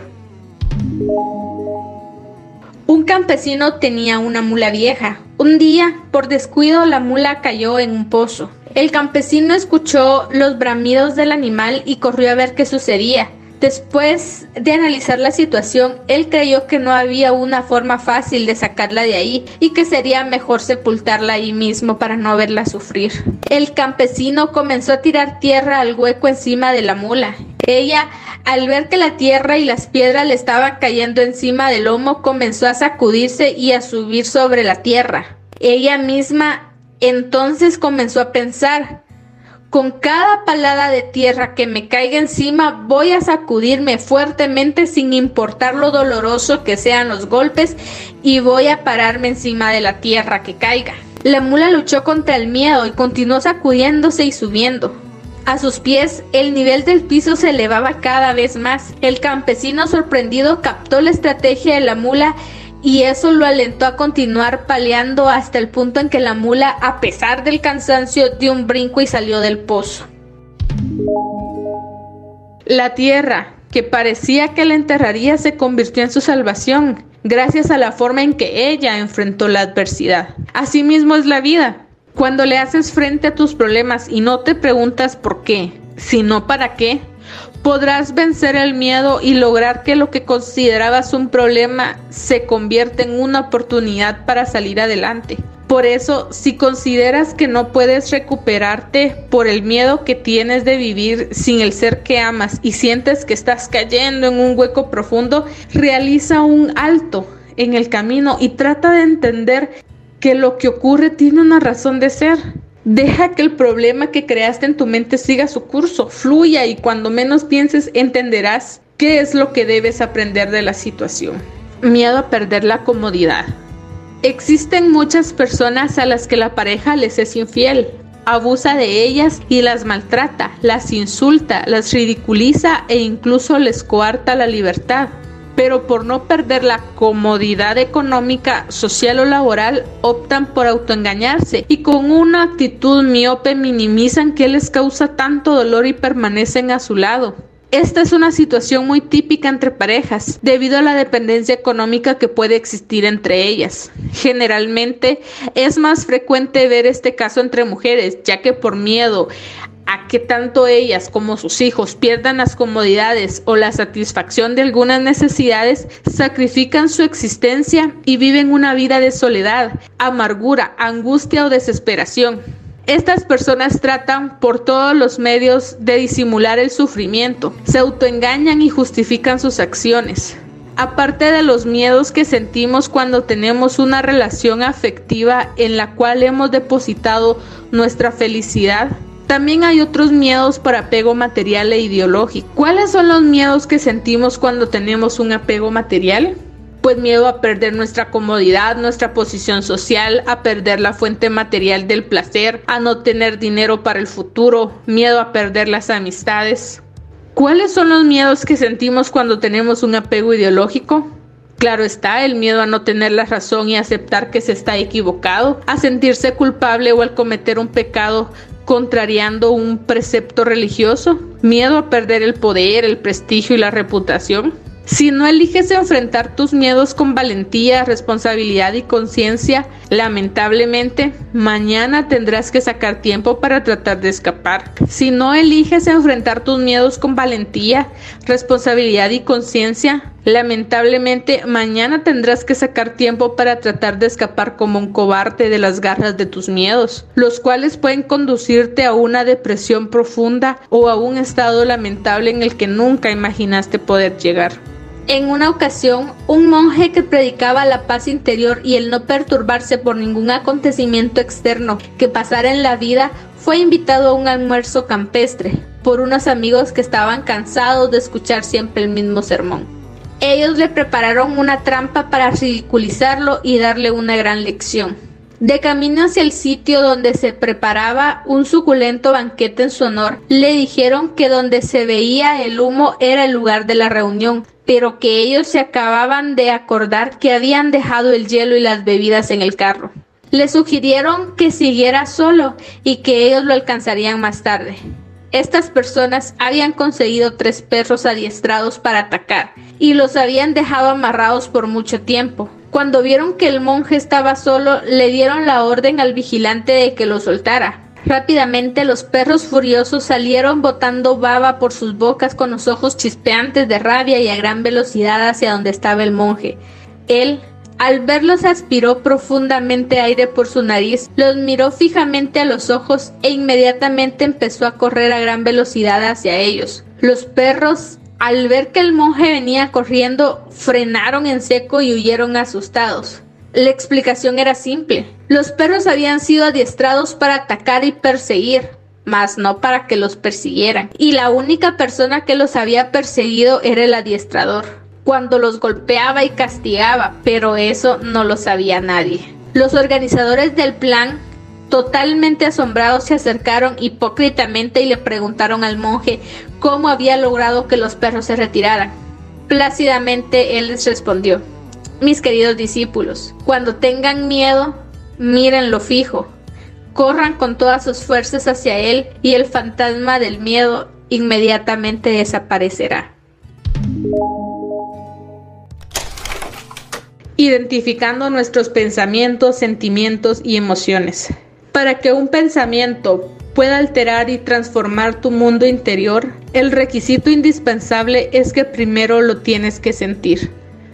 Un campesino tenía una mula vieja. Un día, por descuido, la mula cayó en un pozo. El campesino escuchó los bramidos del animal y corrió a ver qué sucedía. Después de analizar la situación, él creyó que no había una forma fácil de sacarla de ahí y que sería mejor sepultarla ahí mismo para no verla sufrir. El campesino comenzó a tirar tierra al hueco encima de la mula. Ella, al ver que la tierra y las piedras le estaban cayendo encima del lomo, comenzó a sacudirse y a subir sobre la tierra. Ella misma entonces comenzó a pensar, con cada palada de tierra que me caiga encima voy a sacudirme fuertemente sin importar lo doloroso que sean los golpes y voy a pararme encima de la tierra que caiga. La mula luchó contra el miedo y continuó sacudiéndose y subiendo. A sus pies el nivel del piso se elevaba cada vez más. El campesino sorprendido captó la estrategia de la mula y eso lo alentó a continuar paleando hasta el punto en que la mula, a pesar del cansancio, dio un brinco y salió del pozo. La tierra, que parecía que la enterraría, se convirtió en su salvación, gracias a la forma en que ella enfrentó la adversidad. Asimismo es la vida. Cuando le haces frente a tus problemas y no te preguntas por qué, sino para qué, podrás vencer el miedo y lograr que lo que considerabas un problema se convierta en una oportunidad para salir adelante. Por eso, si consideras que no puedes recuperarte por el miedo que tienes de vivir sin el ser que amas y sientes que estás cayendo en un hueco profundo, realiza un alto en el camino y trata de entender que lo que ocurre tiene una razón de ser Deja que el problema que creaste en tu mente siga su curso, fluya y cuando menos pienses entenderás qué es lo que debes aprender de la situación. Miedo a perder la comodidad. Existen muchas personas a las que la pareja les es infiel, abusa de ellas y las maltrata, las insulta, las ridiculiza e incluso les coarta la libertad pero por no perder la comodidad económica, social o laboral, optan por autoengañarse y con una actitud miope minimizan que les causa tanto dolor y permanecen a su lado. Esta es una situación muy típica entre parejas, debido a la dependencia económica que puede existir entre ellas. Generalmente es más frecuente ver este caso entre mujeres, ya que por miedo a que tanto ellas como sus hijos pierdan las comodidades o la satisfacción de algunas necesidades, sacrifican su existencia y viven una vida de soledad, amargura, angustia o desesperación. Estas personas tratan por todos los medios de disimular el sufrimiento, se autoengañan y justifican sus acciones. Aparte de los miedos que sentimos cuando tenemos una relación afectiva en la cual hemos depositado nuestra felicidad, también hay otros miedos por apego material e ideológico. ¿Cuáles son los miedos que sentimos cuando tenemos un apego material? Pues miedo a perder nuestra comodidad, nuestra posición social, a perder la fuente material del placer, a no tener dinero para el futuro, miedo a perder las amistades. ¿Cuáles son los miedos que sentimos cuando tenemos un apego ideológico? Claro está, el miedo a no tener la razón y aceptar que se está equivocado, a sentirse culpable o al cometer un pecado contrariando un precepto religioso, miedo a perder el poder, el prestigio y la reputación. Si no eliges enfrentar tus miedos con valentía, responsabilidad y conciencia, lamentablemente, mañana tendrás que sacar tiempo para tratar de escapar. Si no eliges enfrentar tus miedos con valentía, responsabilidad y conciencia, lamentablemente, mañana tendrás que sacar tiempo para tratar de escapar como un cobarde de las garras de tus miedos, los cuales pueden conducirte a una depresión profunda o a un estado lamentable en el que nunca imaginaste poder llegar. En una ocasión, un monje que predicaba la paz interior y el no perturbarse por ningún acontecimiento externo que pasara en la vida fue invitado a un almuerzo campestre por unos amigos que estaban cansados de escuchar siempre el mismo sermón. Ellos le prepararon una trampa para ridiculizarlo y darle una gran lección. De camino hacia el sitio donde se preparaba un suculento banquete en su honor, le dijeron que donde se veía el humo era el lugar de la reunión, pero que ellos se acababan de acordar que habían dejado el hielo y las bebidas en el carro. Le sugirieron que siguiera solo y que ellos lo alcanzarían más tarde. Estas personas habían conseguido tres perros adiestrados para atacar y los habían dejado amarrados por mucho tiempo. Cuando vieron que el monje estaba solo, le dieron la orden al vigilante de que lo soltara. Rápidamente los perros furiosos salieron botando baba por sus bocas con los ojos chispeantes de rabia y a gran velocidad hacia donde estaba el monje. Él, al verlos, aspiró profundamente aire por su nariz, los miró fijamente a los ojos e inmediatamente empezó a correr a gran velocidad hacia ellos. Los perros, al ver que el monje venía corriendo, frenaron en seco y huyeron asustados. La explicación era simple. Los perros habían sido adiestrados para atacar y perseguir, mas no para que los persiguieran. Y la única persona que los había perseguido era el adiestrador cuando los golpeaba y castigaba, pero eso no lo sabía nadie. Los organizadores del plan, totalmente asombrados, se acercaron hipócritamente y le preguntaron al monje cómo había logrado que los perros se retiraran. Plácidamente él les respondió, mis queridos discípulos, cuando tengan miedo, miren lo fijo, corran con todas sus fuerzas hacia él y el fantasma del miedo inmediatamente desaparecerá. Identificando nuestros pensamientos, sentimientos y emociones. Para que un pensamiento pueda alterar y transformar tu mundo interior, el requisito indispensable es que primero lo tienes que sentir.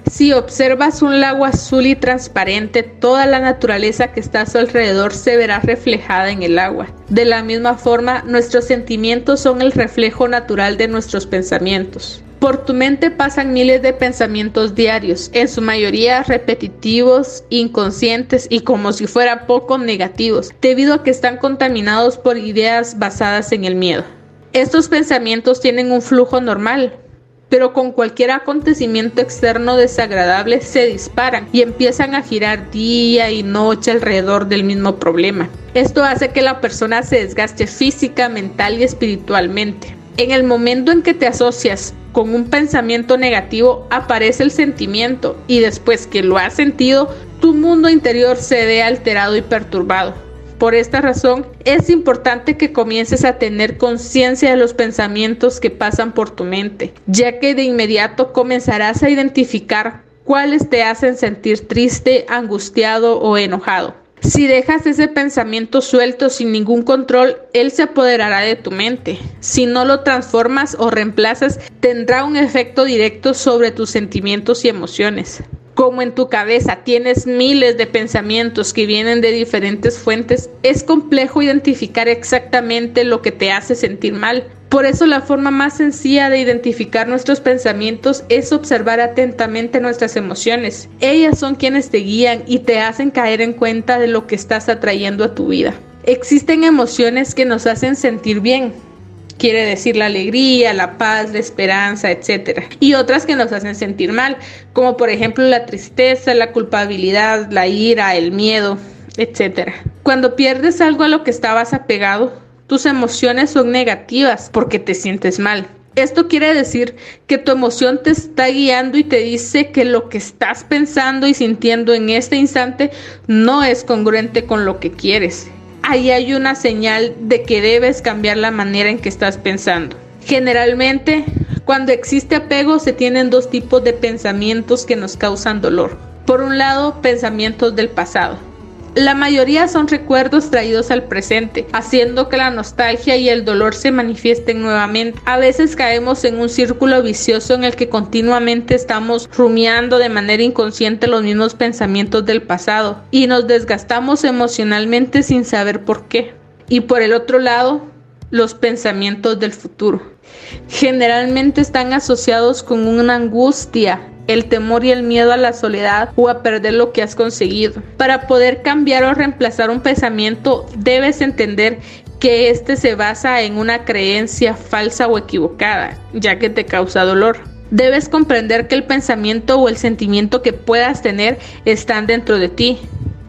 Si observas un lago azul y transparente, toda la naturaleza que está a su alrededor se verá reflejada en el agua. De la misma forma, nuestros sentimientos son el reflejo natural de nuestros pensamientos. Por tu mente pasan miles de pensamientos diarios, en su mayoría repetitivos, inconscientes y como si fuera poco negativos, debido a que están contaminados por ideas basadas en el miedo. Estos pensamientos tienen un flujo normal, pero con cualquier acontecimiento externo desagradable se disparan y empiezan a girar día y noche alrededor del mismo problema. Esto hace que la persona se desgaste física, mental y espiritualmente. En el momento en que te asocias con un pensamiento negativo, aparece el sentimiento y después que lo has sentido, tu mundo interior se ve alterado y perturbado. Por esta razón, es importante que comiences a tener conciencia de los pensamientos que pasan por tu mente, ya que de inmediato comenzarás a identificar cuáles te hacen sentir triste, angustiado o enojado. Si dejas ese pensamiento suelto sin ningún control, él se apoderará de tu mente. Si no lo transformas o reemplazas, tendrá un efecto directo sobre tus sentimientos y emociones. Como en tu cabeza tienes miles de pensamientos que vienen de diferentes fuentes, es complejo identificar exactamente lo que te hace sentir mal. Por eso la forma más sencilla de identificar nuestros pensamientos es observar atentamente nuestras emociones. Ellas son quienes te guían y te hacen caer en cuenta de lo que estás atrayendo a tu vida. Existen emociones que nos hacen sentir bien, quiere decir la alegría, la paz, la esperanza, etc. Y otras que nos hacen sentir mal, como por ejemplo la tristeza, la culpabilidad, la ira, el miedo, etc. Cuando pierdes algo a lo que estabas apegado, tus emociones son negativas porque te sientes mal. Esto quiere decir que tu emoción te está guiando y te dice que lo que estás pensando y sintiendo en este instante no es congruente con lo que quieres ahí hay una señal de que debes cambiar la manera en que estás pensando. Generalmente, cuando existe apego, se tienen dos tipos de pensamientos que nos causan dolor. Por un lado, pensamientos del pasado. La mayoría son recuerdos traídos al presente, haciendo que la nostalgia y el dolor se manifiesten nuevamente. A veces caemos en un círculo vicioso en el que continuamente estamos rumiando de manera inconsciente los mismos pensamientos del pasado y nos desgastamos emocionalmente sin saber por qué. Y por el otro lado, los pensamientos del futuro. Generalmente están asociados con una angustia el temor y el miedo a la soledad o a perder lo que has conseguido. Para poder cambiar o reemplazar un pensamiento, debes entender que este se basa en una creencia falsa o equivocada, ya que te causa dolor. Debes comprender que el pensamiento o el sentimiento que puedas tener están dentro de ti,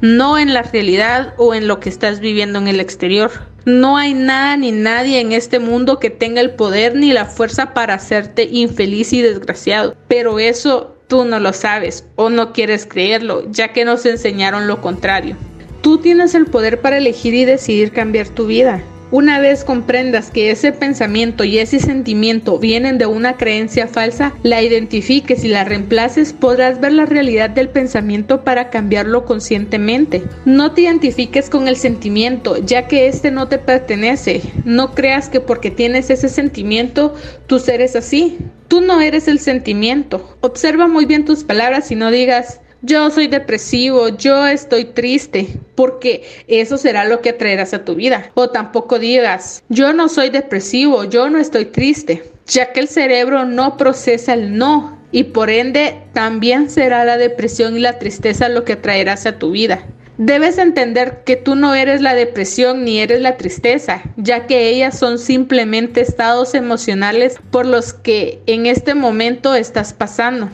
no en la realidad o en lo que estás viviendo en el exterior. No hay nada ni nadie en este mundo que tenga el poder ni la fuerza para hacerte infeliz y desgraciado. Pero eso tú no lo sabes o no quieres creerlo, ya que nos enseñaron lo contrario. Tú tienes el poder para elegir y decidir cambiar tu vida. Una vez comprendas que ese pensamiento y ese sentimiento vienen de una creencia falsa, la identifiques y la reemplaces, podrás ver la realidad del pensamiento para cambiarlo conscientemente. No te identifiques con el sentimiento, ya que este no te pertenece. No creas que porque tienes ese sentimiento, tú eres así. Tú no eres el sentimiento. Observa muy bien tus palabras y no digas, yo soy depresivo, yo estoy triste, porque eso será lo que atraerás a tu vida. O tampoco digas, yo no soy depresivo, yo no estoy triste, ya que el cerebro no procesa el no y por ende también será la depresión y la tristeza lo que atraerás a tu vida. Debes entender que tú no eres la depresión ni eres la tristeza, ya que ellas son simplemente estados emocionales por los que en este momento estás pasando.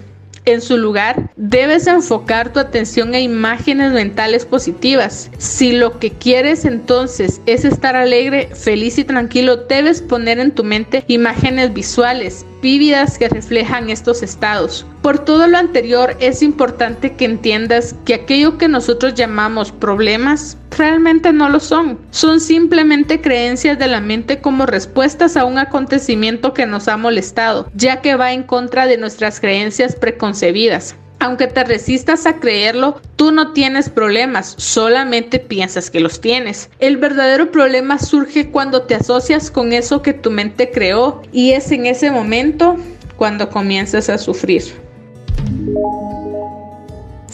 En su lugar, debes enfocar tu atención a imágenes mentales positivas. Si lo que quieres entonces es estar alegre, feliz y tranquilo, debes poner en tu mente imágenes visuales, vívidas que reflejan estos estados. Por todo lo anterior, es importante que entiendas que aquello que nosotros llamamos problemas realmente no lo son. Son simplemente creencias de la mente como respuestas a un acontecimiento que nos ha molestado, ya que va en contra de nuestras creencias preconcebidas. Aunque te resistas a creerlo, tú no tienes problemas, solamente piensas que los tienes. El verdadero problema surge cuando te asocias con eso que tu mente creó y es en ese momento cuando comienzas a sufrir.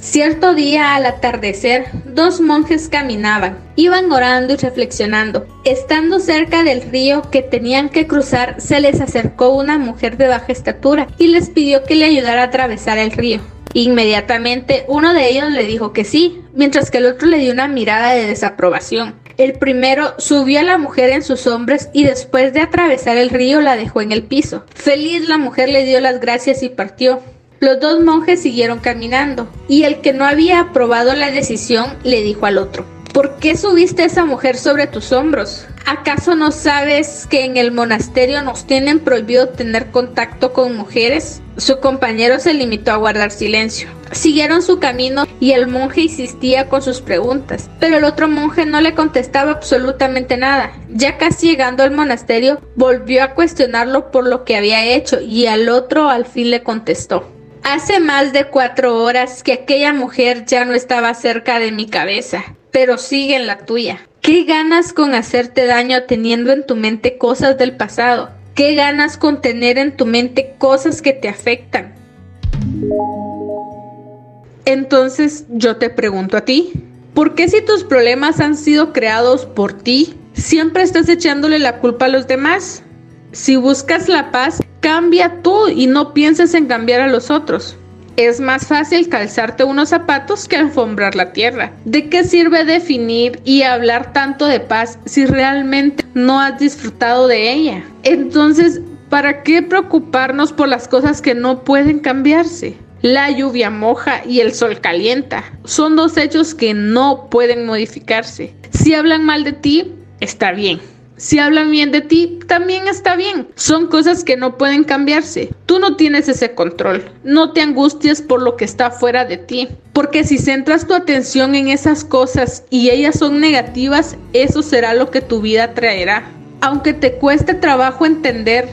Cierto día al atardecer, dos monjes caminaban, iban orando y reflexionando. Estando cerca del río que tenían que cruzar, se les acercó una mujer de baja estatura y les pidió que le ayudara a atravesar el río. Inmediatamente uno de ellos le dijo que sí, mientras que el otro le dio una mirada de desaprobación. El primero subió a la mujer en sus hombros y después de atravesar el río la dejó en el piso. Feliz la mujer le dio las gracias y partió. Los dos monjes siguieron caminando y el que no había aprobado la decisión le dijo al otro, ¿Por qué subiste a esa mujer sobre tus hombros? ¿Acaso no sabes que en el monasterio nos tienen prohibido tener contacto con mujeres? Su compañero se limitó a guardar silencio. Siguieron su camino y el monje insistía con sus preguntas, pero el otro monje no le contestaba absolutamente nada. Ya casi llegando al monasterio, volvió a cuestionarlo por lo que había hecho y al otro al fin le contestó. Hace más de cuatro horas que aquella mujer ya no estaba cerca de mi cabeza pero sigue en la tuya. ¿Qué ganas con hacerte daño teniendo en tu mente cosas del pasado? ¿Qué ganas con tener en tu mente cosas que te afectan? Entonces yo te pregunto a ti, ¿por qué si tus problemas han sido creados por ti, siempre estás echándole la culpa a los demás? Si buscas la paz, cambia tú y no pienses en cambiar a los otros. Es más fácil calzarte unos zapatos que alfombrar la tierra. ¿De qué sirve definir y hablar tanto de paz si realmente no has disfrutado de ella? Entonces, ¿para qué preocuparnos por las cosas que no pueden cambiarse? La lluvia moja y el sol calienta. Son dos hechos que no pueden modificarse. Si hablan mal de ti, está bien. Si hablan bien de ti, también está bien. Son cosas que no pueden cambiarse. Tú no tienes ese control. No te angusties por lo que está fuera de ti. Porque si centras tu atención en esas cosas y ellas son negativas, eso será lo que tu vida traerá. Aunque te cueste trabajo entender,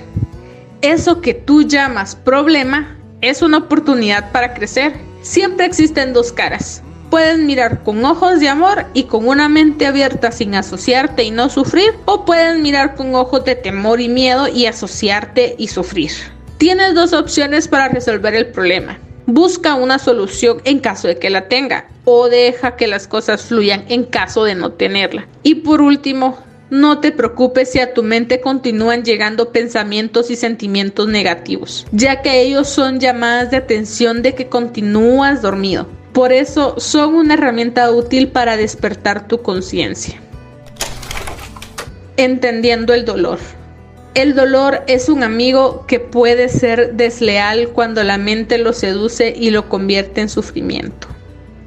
eso que tú llamas problema es una oportunidad para crecer. Siempre existen dos caras. Puedes mirar con ojos de amor y con una mente abierta sin asociarte y no sufrir, o puedes mirar con ojos de temor y miedo y asociarte y sufrir. Tienes dos opciones para resolver el problema. Busca una solución en caso de que la tenga o deja que las cosas fluyan en caso de no tenerla. Y por último, no te preocupes si a tu mente continúan llegando pensamientos y sentimientos negativos, ya que ellos son llamadas de atención de que continúas dormido. Por eso son una herramienta útil para despertar tu conciencia. Entendiendo el dolor. El dolor es un amigo que puede ser desleal cuando la mente lo seduce y lo convierte en sufrimiento.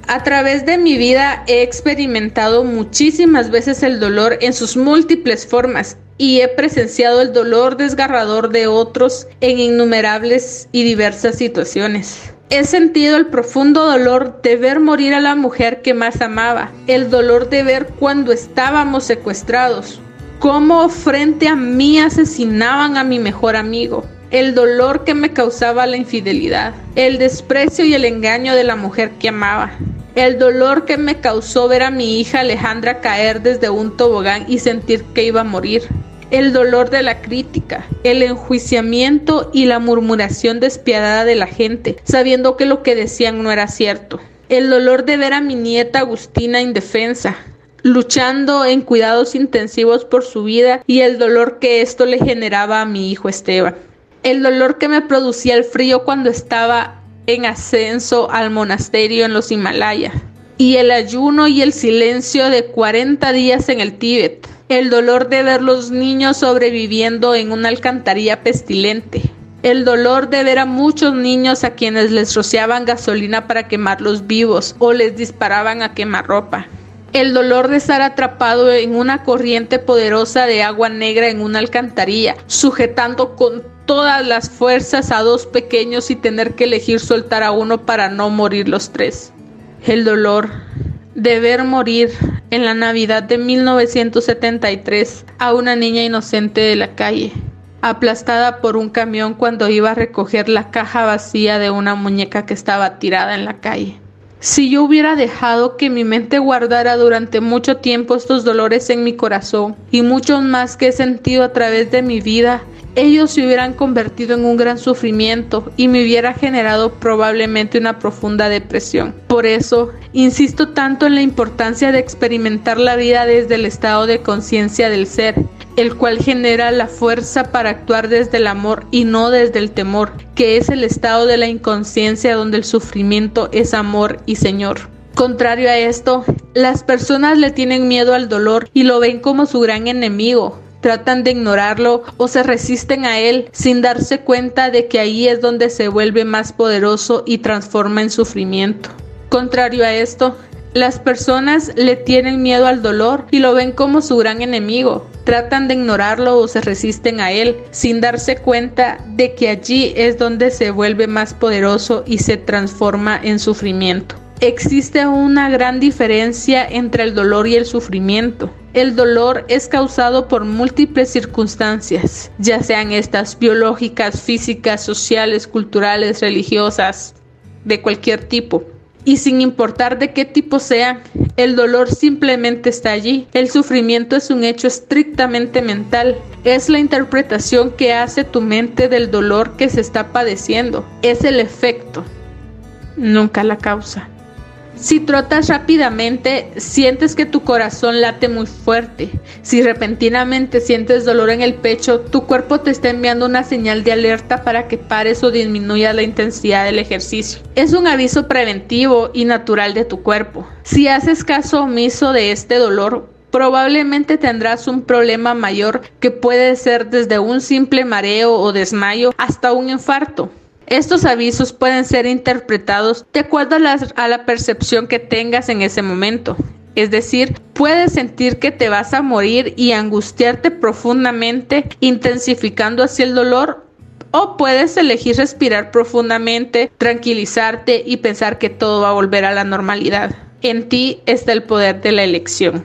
A través de mi vida he experimentado muchísimas veces el dolor en sus múltiples formas y he presenciado el dolor desgarrador de otros en innumerables y diversas situaciones. He sentido el profundo dolor de ver morir a la mujer que más amaba, el dolor de ver cuando estábamos secuestrados, cómo frente a mí asesinaban a mi mejor amigo, el dolor que me causaba la infidelidad, el desprecio y el engaño de la mujer que amaba, el dolor que me causó ver a mi hija Alejandra caer desde un tobogán y sentir que iba a morir, el dolor de la crítica, el enjuiciamiento y la murmuración despiadada de la gente, sabiendo que lo que decían no era cierto, el dolor de ver a mi nieta Agustina indefensa, luchando en cuidados intensivos por su vida y el dolor que esto le generaba a mi hijo Esteban. El dolor que me producía el frío cuando estaba en ascenso al monasterio en los Himalayas, y el ayuno y el silencio de 40 días en el Tíbet, el dolor de ver los niños sobreviviendo en una alcantarilla pestilente, el dolor de ver a muchos niños a quienes les rociaban gasolina para quemarlos vivos o les disparaban a quemarropa. El dolor de estar atrapado en una corriente poderosa de agua negra en una alcantarilla, sujetando con todas las fuerzas a dos pequeños y tener que elegir soltar a uno para no morir los tres. El dolor de ver morir en la Navidad de 1973 a una niña inocente de la calle, aplastada por un camión cuando iba a recoger la caja vacía de una muñeca que estaba tirada en la calle. Si yo hubiera dejado que mi mente guardara durante mucho tiempo estos dolores en mi corazón y muchos más que he sentido a través de mi vida, ellos se hubieran convertido en un gran sufrimiento y me hubiera generado probablemente una profunda depresión. Por eso, insisto tanto en la importancia de experimentar la vida desde el estado de conciencia del ser, el cual genera la fuerza para actuar desde el amor y no desde el temor, que es el estado de la inconsciencia donde el sufrimiento es amor y Señor. Contrario a esto, las personas le tienen miedo al dolor y lo ven como su gran enemigo, tratan de ignorarlo o se resisten a él sin darse cuenta de que ahí es donde se vuelve más poderoso y transforma en sufrimiento. Contrario a esto, las personas le tienen miedo al dolor y lo ven como su gran enemigo. Tratan de ignorarlo o se resisten a él sin darse cuenta de que allí es donde se vuelve más poderoso y se transforma en sufrimiento. Existe una gran diferencia entre el dolor y el sufrimiento. El dolor es causado por múltiples circunstancias, ya sean estas biológicas, físicas, sociales, culturales, religiosas, de cualquier tipo. Y sin importar de qué tipo sea, el dolor simplemente está allí. El sufrimiento es un hecho estrictamente mental. Es la interpretación que hace tu mente del dolor que se está padeciendo. Es el efecto, nunca la causa. Si trotas rápidamente, sientes que tu corazón late muy fuerte. Si repentinamente sientes dolor en el pecho, tu cuerpo te está enviando una señal de alerta para que pares o disminuyas la intensidad del ejercicio. Es un aviso preventivo y natural de tu cuerpo. Si haces caso omiso de este dolor, probablemente tendrás un problema mayor que puede ser desde un simple mareo o desmayo hasta un infarto. Estos avisos pueden ser interpretados de acuerdo a la, percepción que tengas en ese momento. Es decir, puedes sentir que te vas a morir y angustiarte profundamente, intensificando así el dolor, o puedes elegir respirar profundamente, tranquilizarte y pensar que todo va a volver a la normalidad. En ti está el poder de la elección.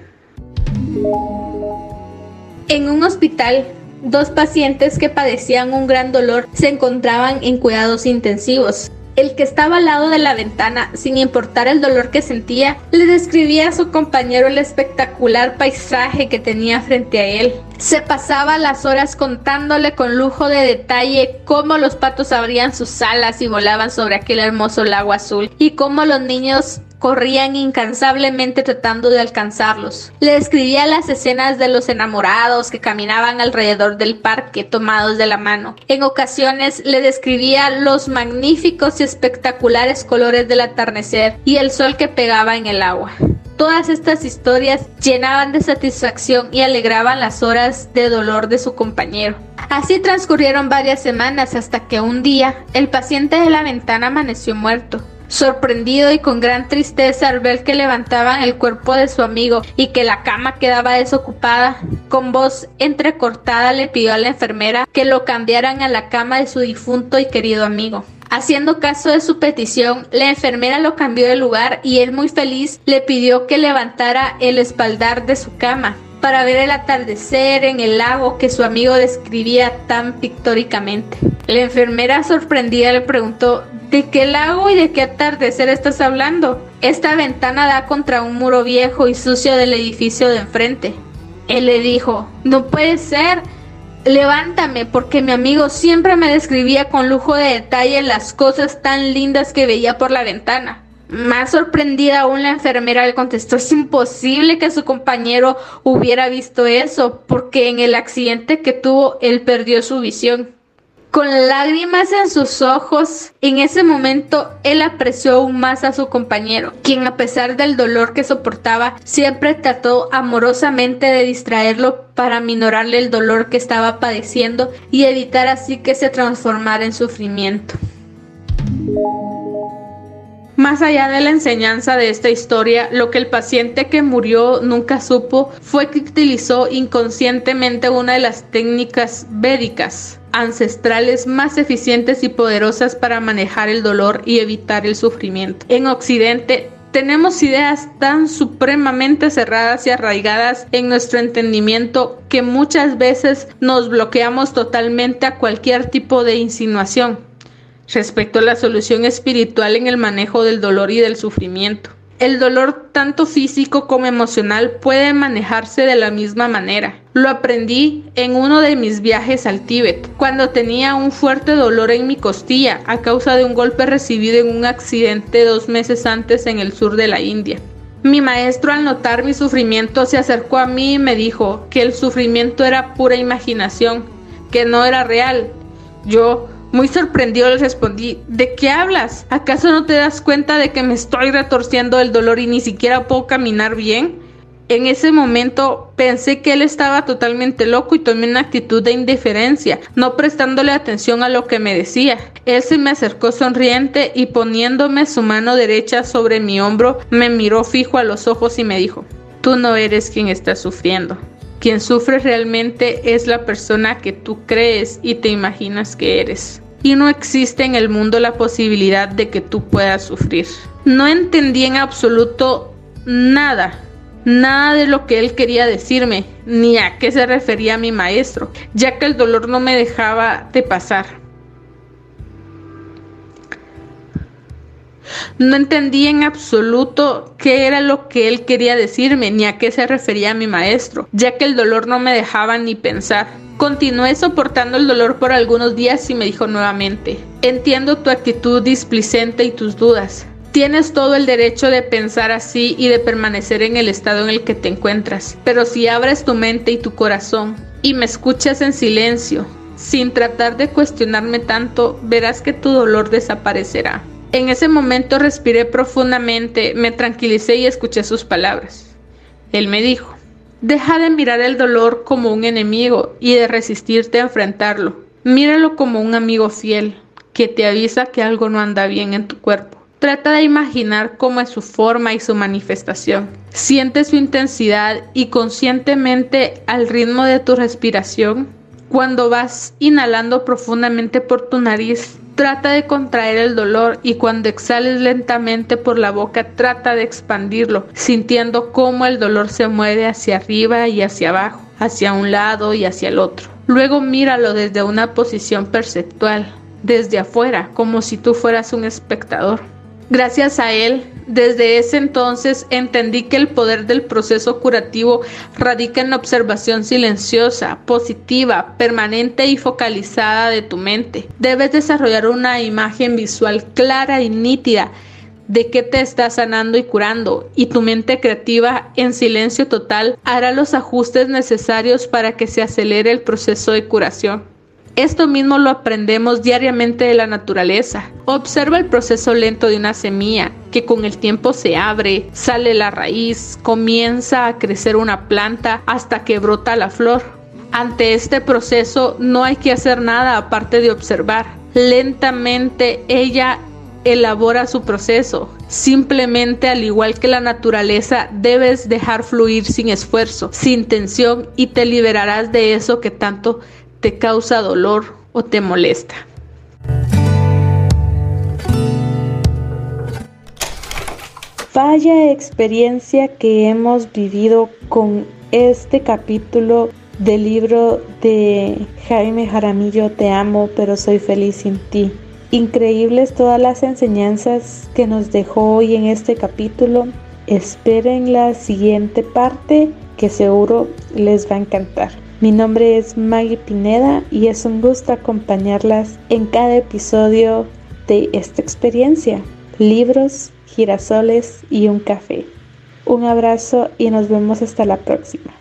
En un hospital, Dos pacientes que padecían un gran dolor se encontraban en cuidados intensivos. El que estaba al lado de la ventana, sin importar el dolor que sentía, le describía a su compañero el espectacular paisaje que tenía frente a él. Se pasaba las horas contándole con lujo de detalle cómo los patos abrían sus alas y volaban sobre aquel hermoso lago azul y cómo los niños corrían incansablemente tratando de alcanzarlos. Le describía las escenas de los enamorados que caminaban alrededor del parque tomados de la mano. En ocasiones le describía los magníficos y espectaculares colores del atardecer y el sol que pegaba en el agua. Todas estas historias llenaban de satisfacción y alegraban las horas de dolor de su compañero. Así transcurrieron varias semanas hasta que un día el paciente de la ventana amaneció muerto sorprendido y con gran tristeza al ver que levantaban el cuerpo de su amigo y que la cama quedaba desocupada, con voz entrecortada le pidió a la enfermera que lo cambiaran a la cama de su difunto y querido amigo. Haciendo caso de su petición, la enfermera lo cambió de lugar y él muy feliz le pidió que levantara el espaldar de su cama para ver el atardecer en el lago que su amigo describía tan pictóricamente. La enfermera sorprendida le preguntó, ¿de qué lago y de qué atardecer estás hablando? Esta ventana da contra un muro viejo y sucio del edificio de enfrente. Él le dijo, no puede ser, levántame porque mi amigo siempre me describía con lujo de detalle las cosas tan lindas que veía por la ventana. Más sorprendida aún la enfermera le contestó, es imposible que su compañero hubiera visto eso, porque en el accidente que tuvo él perdió su visión. Con lágrimas en sus ojos, en ese momento él apreció aún más a su compañero, quien a pesar del dolor que soportaba, siempre trató amorosamente de distraerlo para minorarle el dolor que estaba padeciendo y evitar así que se transformara en sufrimiento. Más allá de la enseñanza de esta historia, lo que el paciente que murió nunca supo fue que utilizó inconscientemente una de las técnicas védicas ancestrales más eficientes y poderosas para manejar el dolor y evitar el sufrimiento. En Occidente tenemos ideas tan supremamente cerradas y arraigadas en nuestro entendimiento que muchas veces nos bloqueamos totalmente a cualquier tipo de insinuación respecto a la solución espiritual en el manejo del dolor y del sufrimiento. El dolor tanto físico como emocional puede manejarse de la misma manera. Lo aprendí en uno de mis viajes al Tíbet, cuando tenía un fuerte dolor en mi costilla a causa de un golpe recibido en un accidente dos meses antes en el sur de la India. Mi maestro al notar mi sufrimiento se acercó a mí y me dijo que el sufrimiento era pura imaginación, que no era real. Yo, muy sorprendido le respondí, ¿de qué hablas? ¿Acaso no te das cuenta de que me estoy retorciendo el dolor y ni siquiera puedo caminar bien? En ese momento pensé que él estaba totalmente loco y tomé una actitud de indiferencia, no prestándole atención a lo que me decía. Él se me acercó sonriente y poniéndome su mano derecha sobre mi hombro, me miró fijo a los ojos y me dijo, tú no eres quien está sufriendo. Quien sufre realmente es la persona que tú crees y te imaginas que eres y no existe en el mundo la posibilidad de que tú puedas sufrir. No entendí en absoluto nada, nada de lo que él quería decirme, ni a qué se refería mi maestro, ya que el dolor no me dejaba de pasar. No entendí en absoluto qué era lo que él quería decirme, ni a qué se refería mi maestro, ya que el dolor no me dejaba ni pensar. Continué soportando el dolor por algunos días y me dijo nuevamente, entiendo tu actitud displicente y tus dudas. Tienes todo el derecho de pensar así y de permanecer en el estado en el que te encuentras, pero si abres tu mente y tu corazón y me escuchas en silencio, sin tratar de cuestionarme tanto, verás que tu dolor desaparecerá. En ese momento respiré profundamente, me tranquilicé y escuché sus palabras. Él me dijo, Deja de mirar el dolor como un enemigo y de resistirte a enfrentarlo. Míralo como un amigo fiel que te avisa que algo no anda bien en tu cuerpo. Trata de imaginar cómo es su forma y su manifestación. Siente su intensidad y conscientemente al ritmo de tu respiración. Cuando vas inhalando profundamente por tu nariz, Trata de contraer el dolor y cuando exhales lentamente por la boca trata de expandirlo, sintiendo cómo el dolor se mueve hacia arriba y hacia abajo, hacia un lado y hacia el otro. Luego míralo desde una posición perceptual, desde afuera, como si tú fueras un espectador. Gracias a él, desde ese entonces entendí que el poder del proceso curativo radica en la observación silenciosa, positiva, permanente y focalizada de tu mente. Debes desarrollar una imagen visual clara y nítida de qué te está sanando y curando, y tu mente creativa en silencio total hará los ajustes necesarios para que se acelere el proceso de curación. Esto mismo lo aprendemos diariamente de la naturaleza. Observa el proceso lento de una semilla que con el tiempo se abre, sale la raíz, comienza a crecer una planta hasta que brota la flor. Ante este proceso no hay que hacer nada aparte de observar. Lentamente ella elabora su proceso. Simplemente, al igual que la naturaleza, debes dejar fluir sin esfuerzo, sin tensión y te liberarás de eso que tanto te causa dolor o te molesta. Vaya experiencia que hemos vivido con este capítulo del libro de Jaime Jaramillo Te amo, pero soy feliz sin ti. Increíbles todas las enseñanzas que nos dejó hoy en este capítulo. Esperen la siguiente parte que seguro les va a encantar. Mi nombre es Maggie Pineda y es un gusto acompañarlas en cada episodio de esta experiencia. Libros, girasoles y un café. Un abrazo y nos vemos hasta la próxima.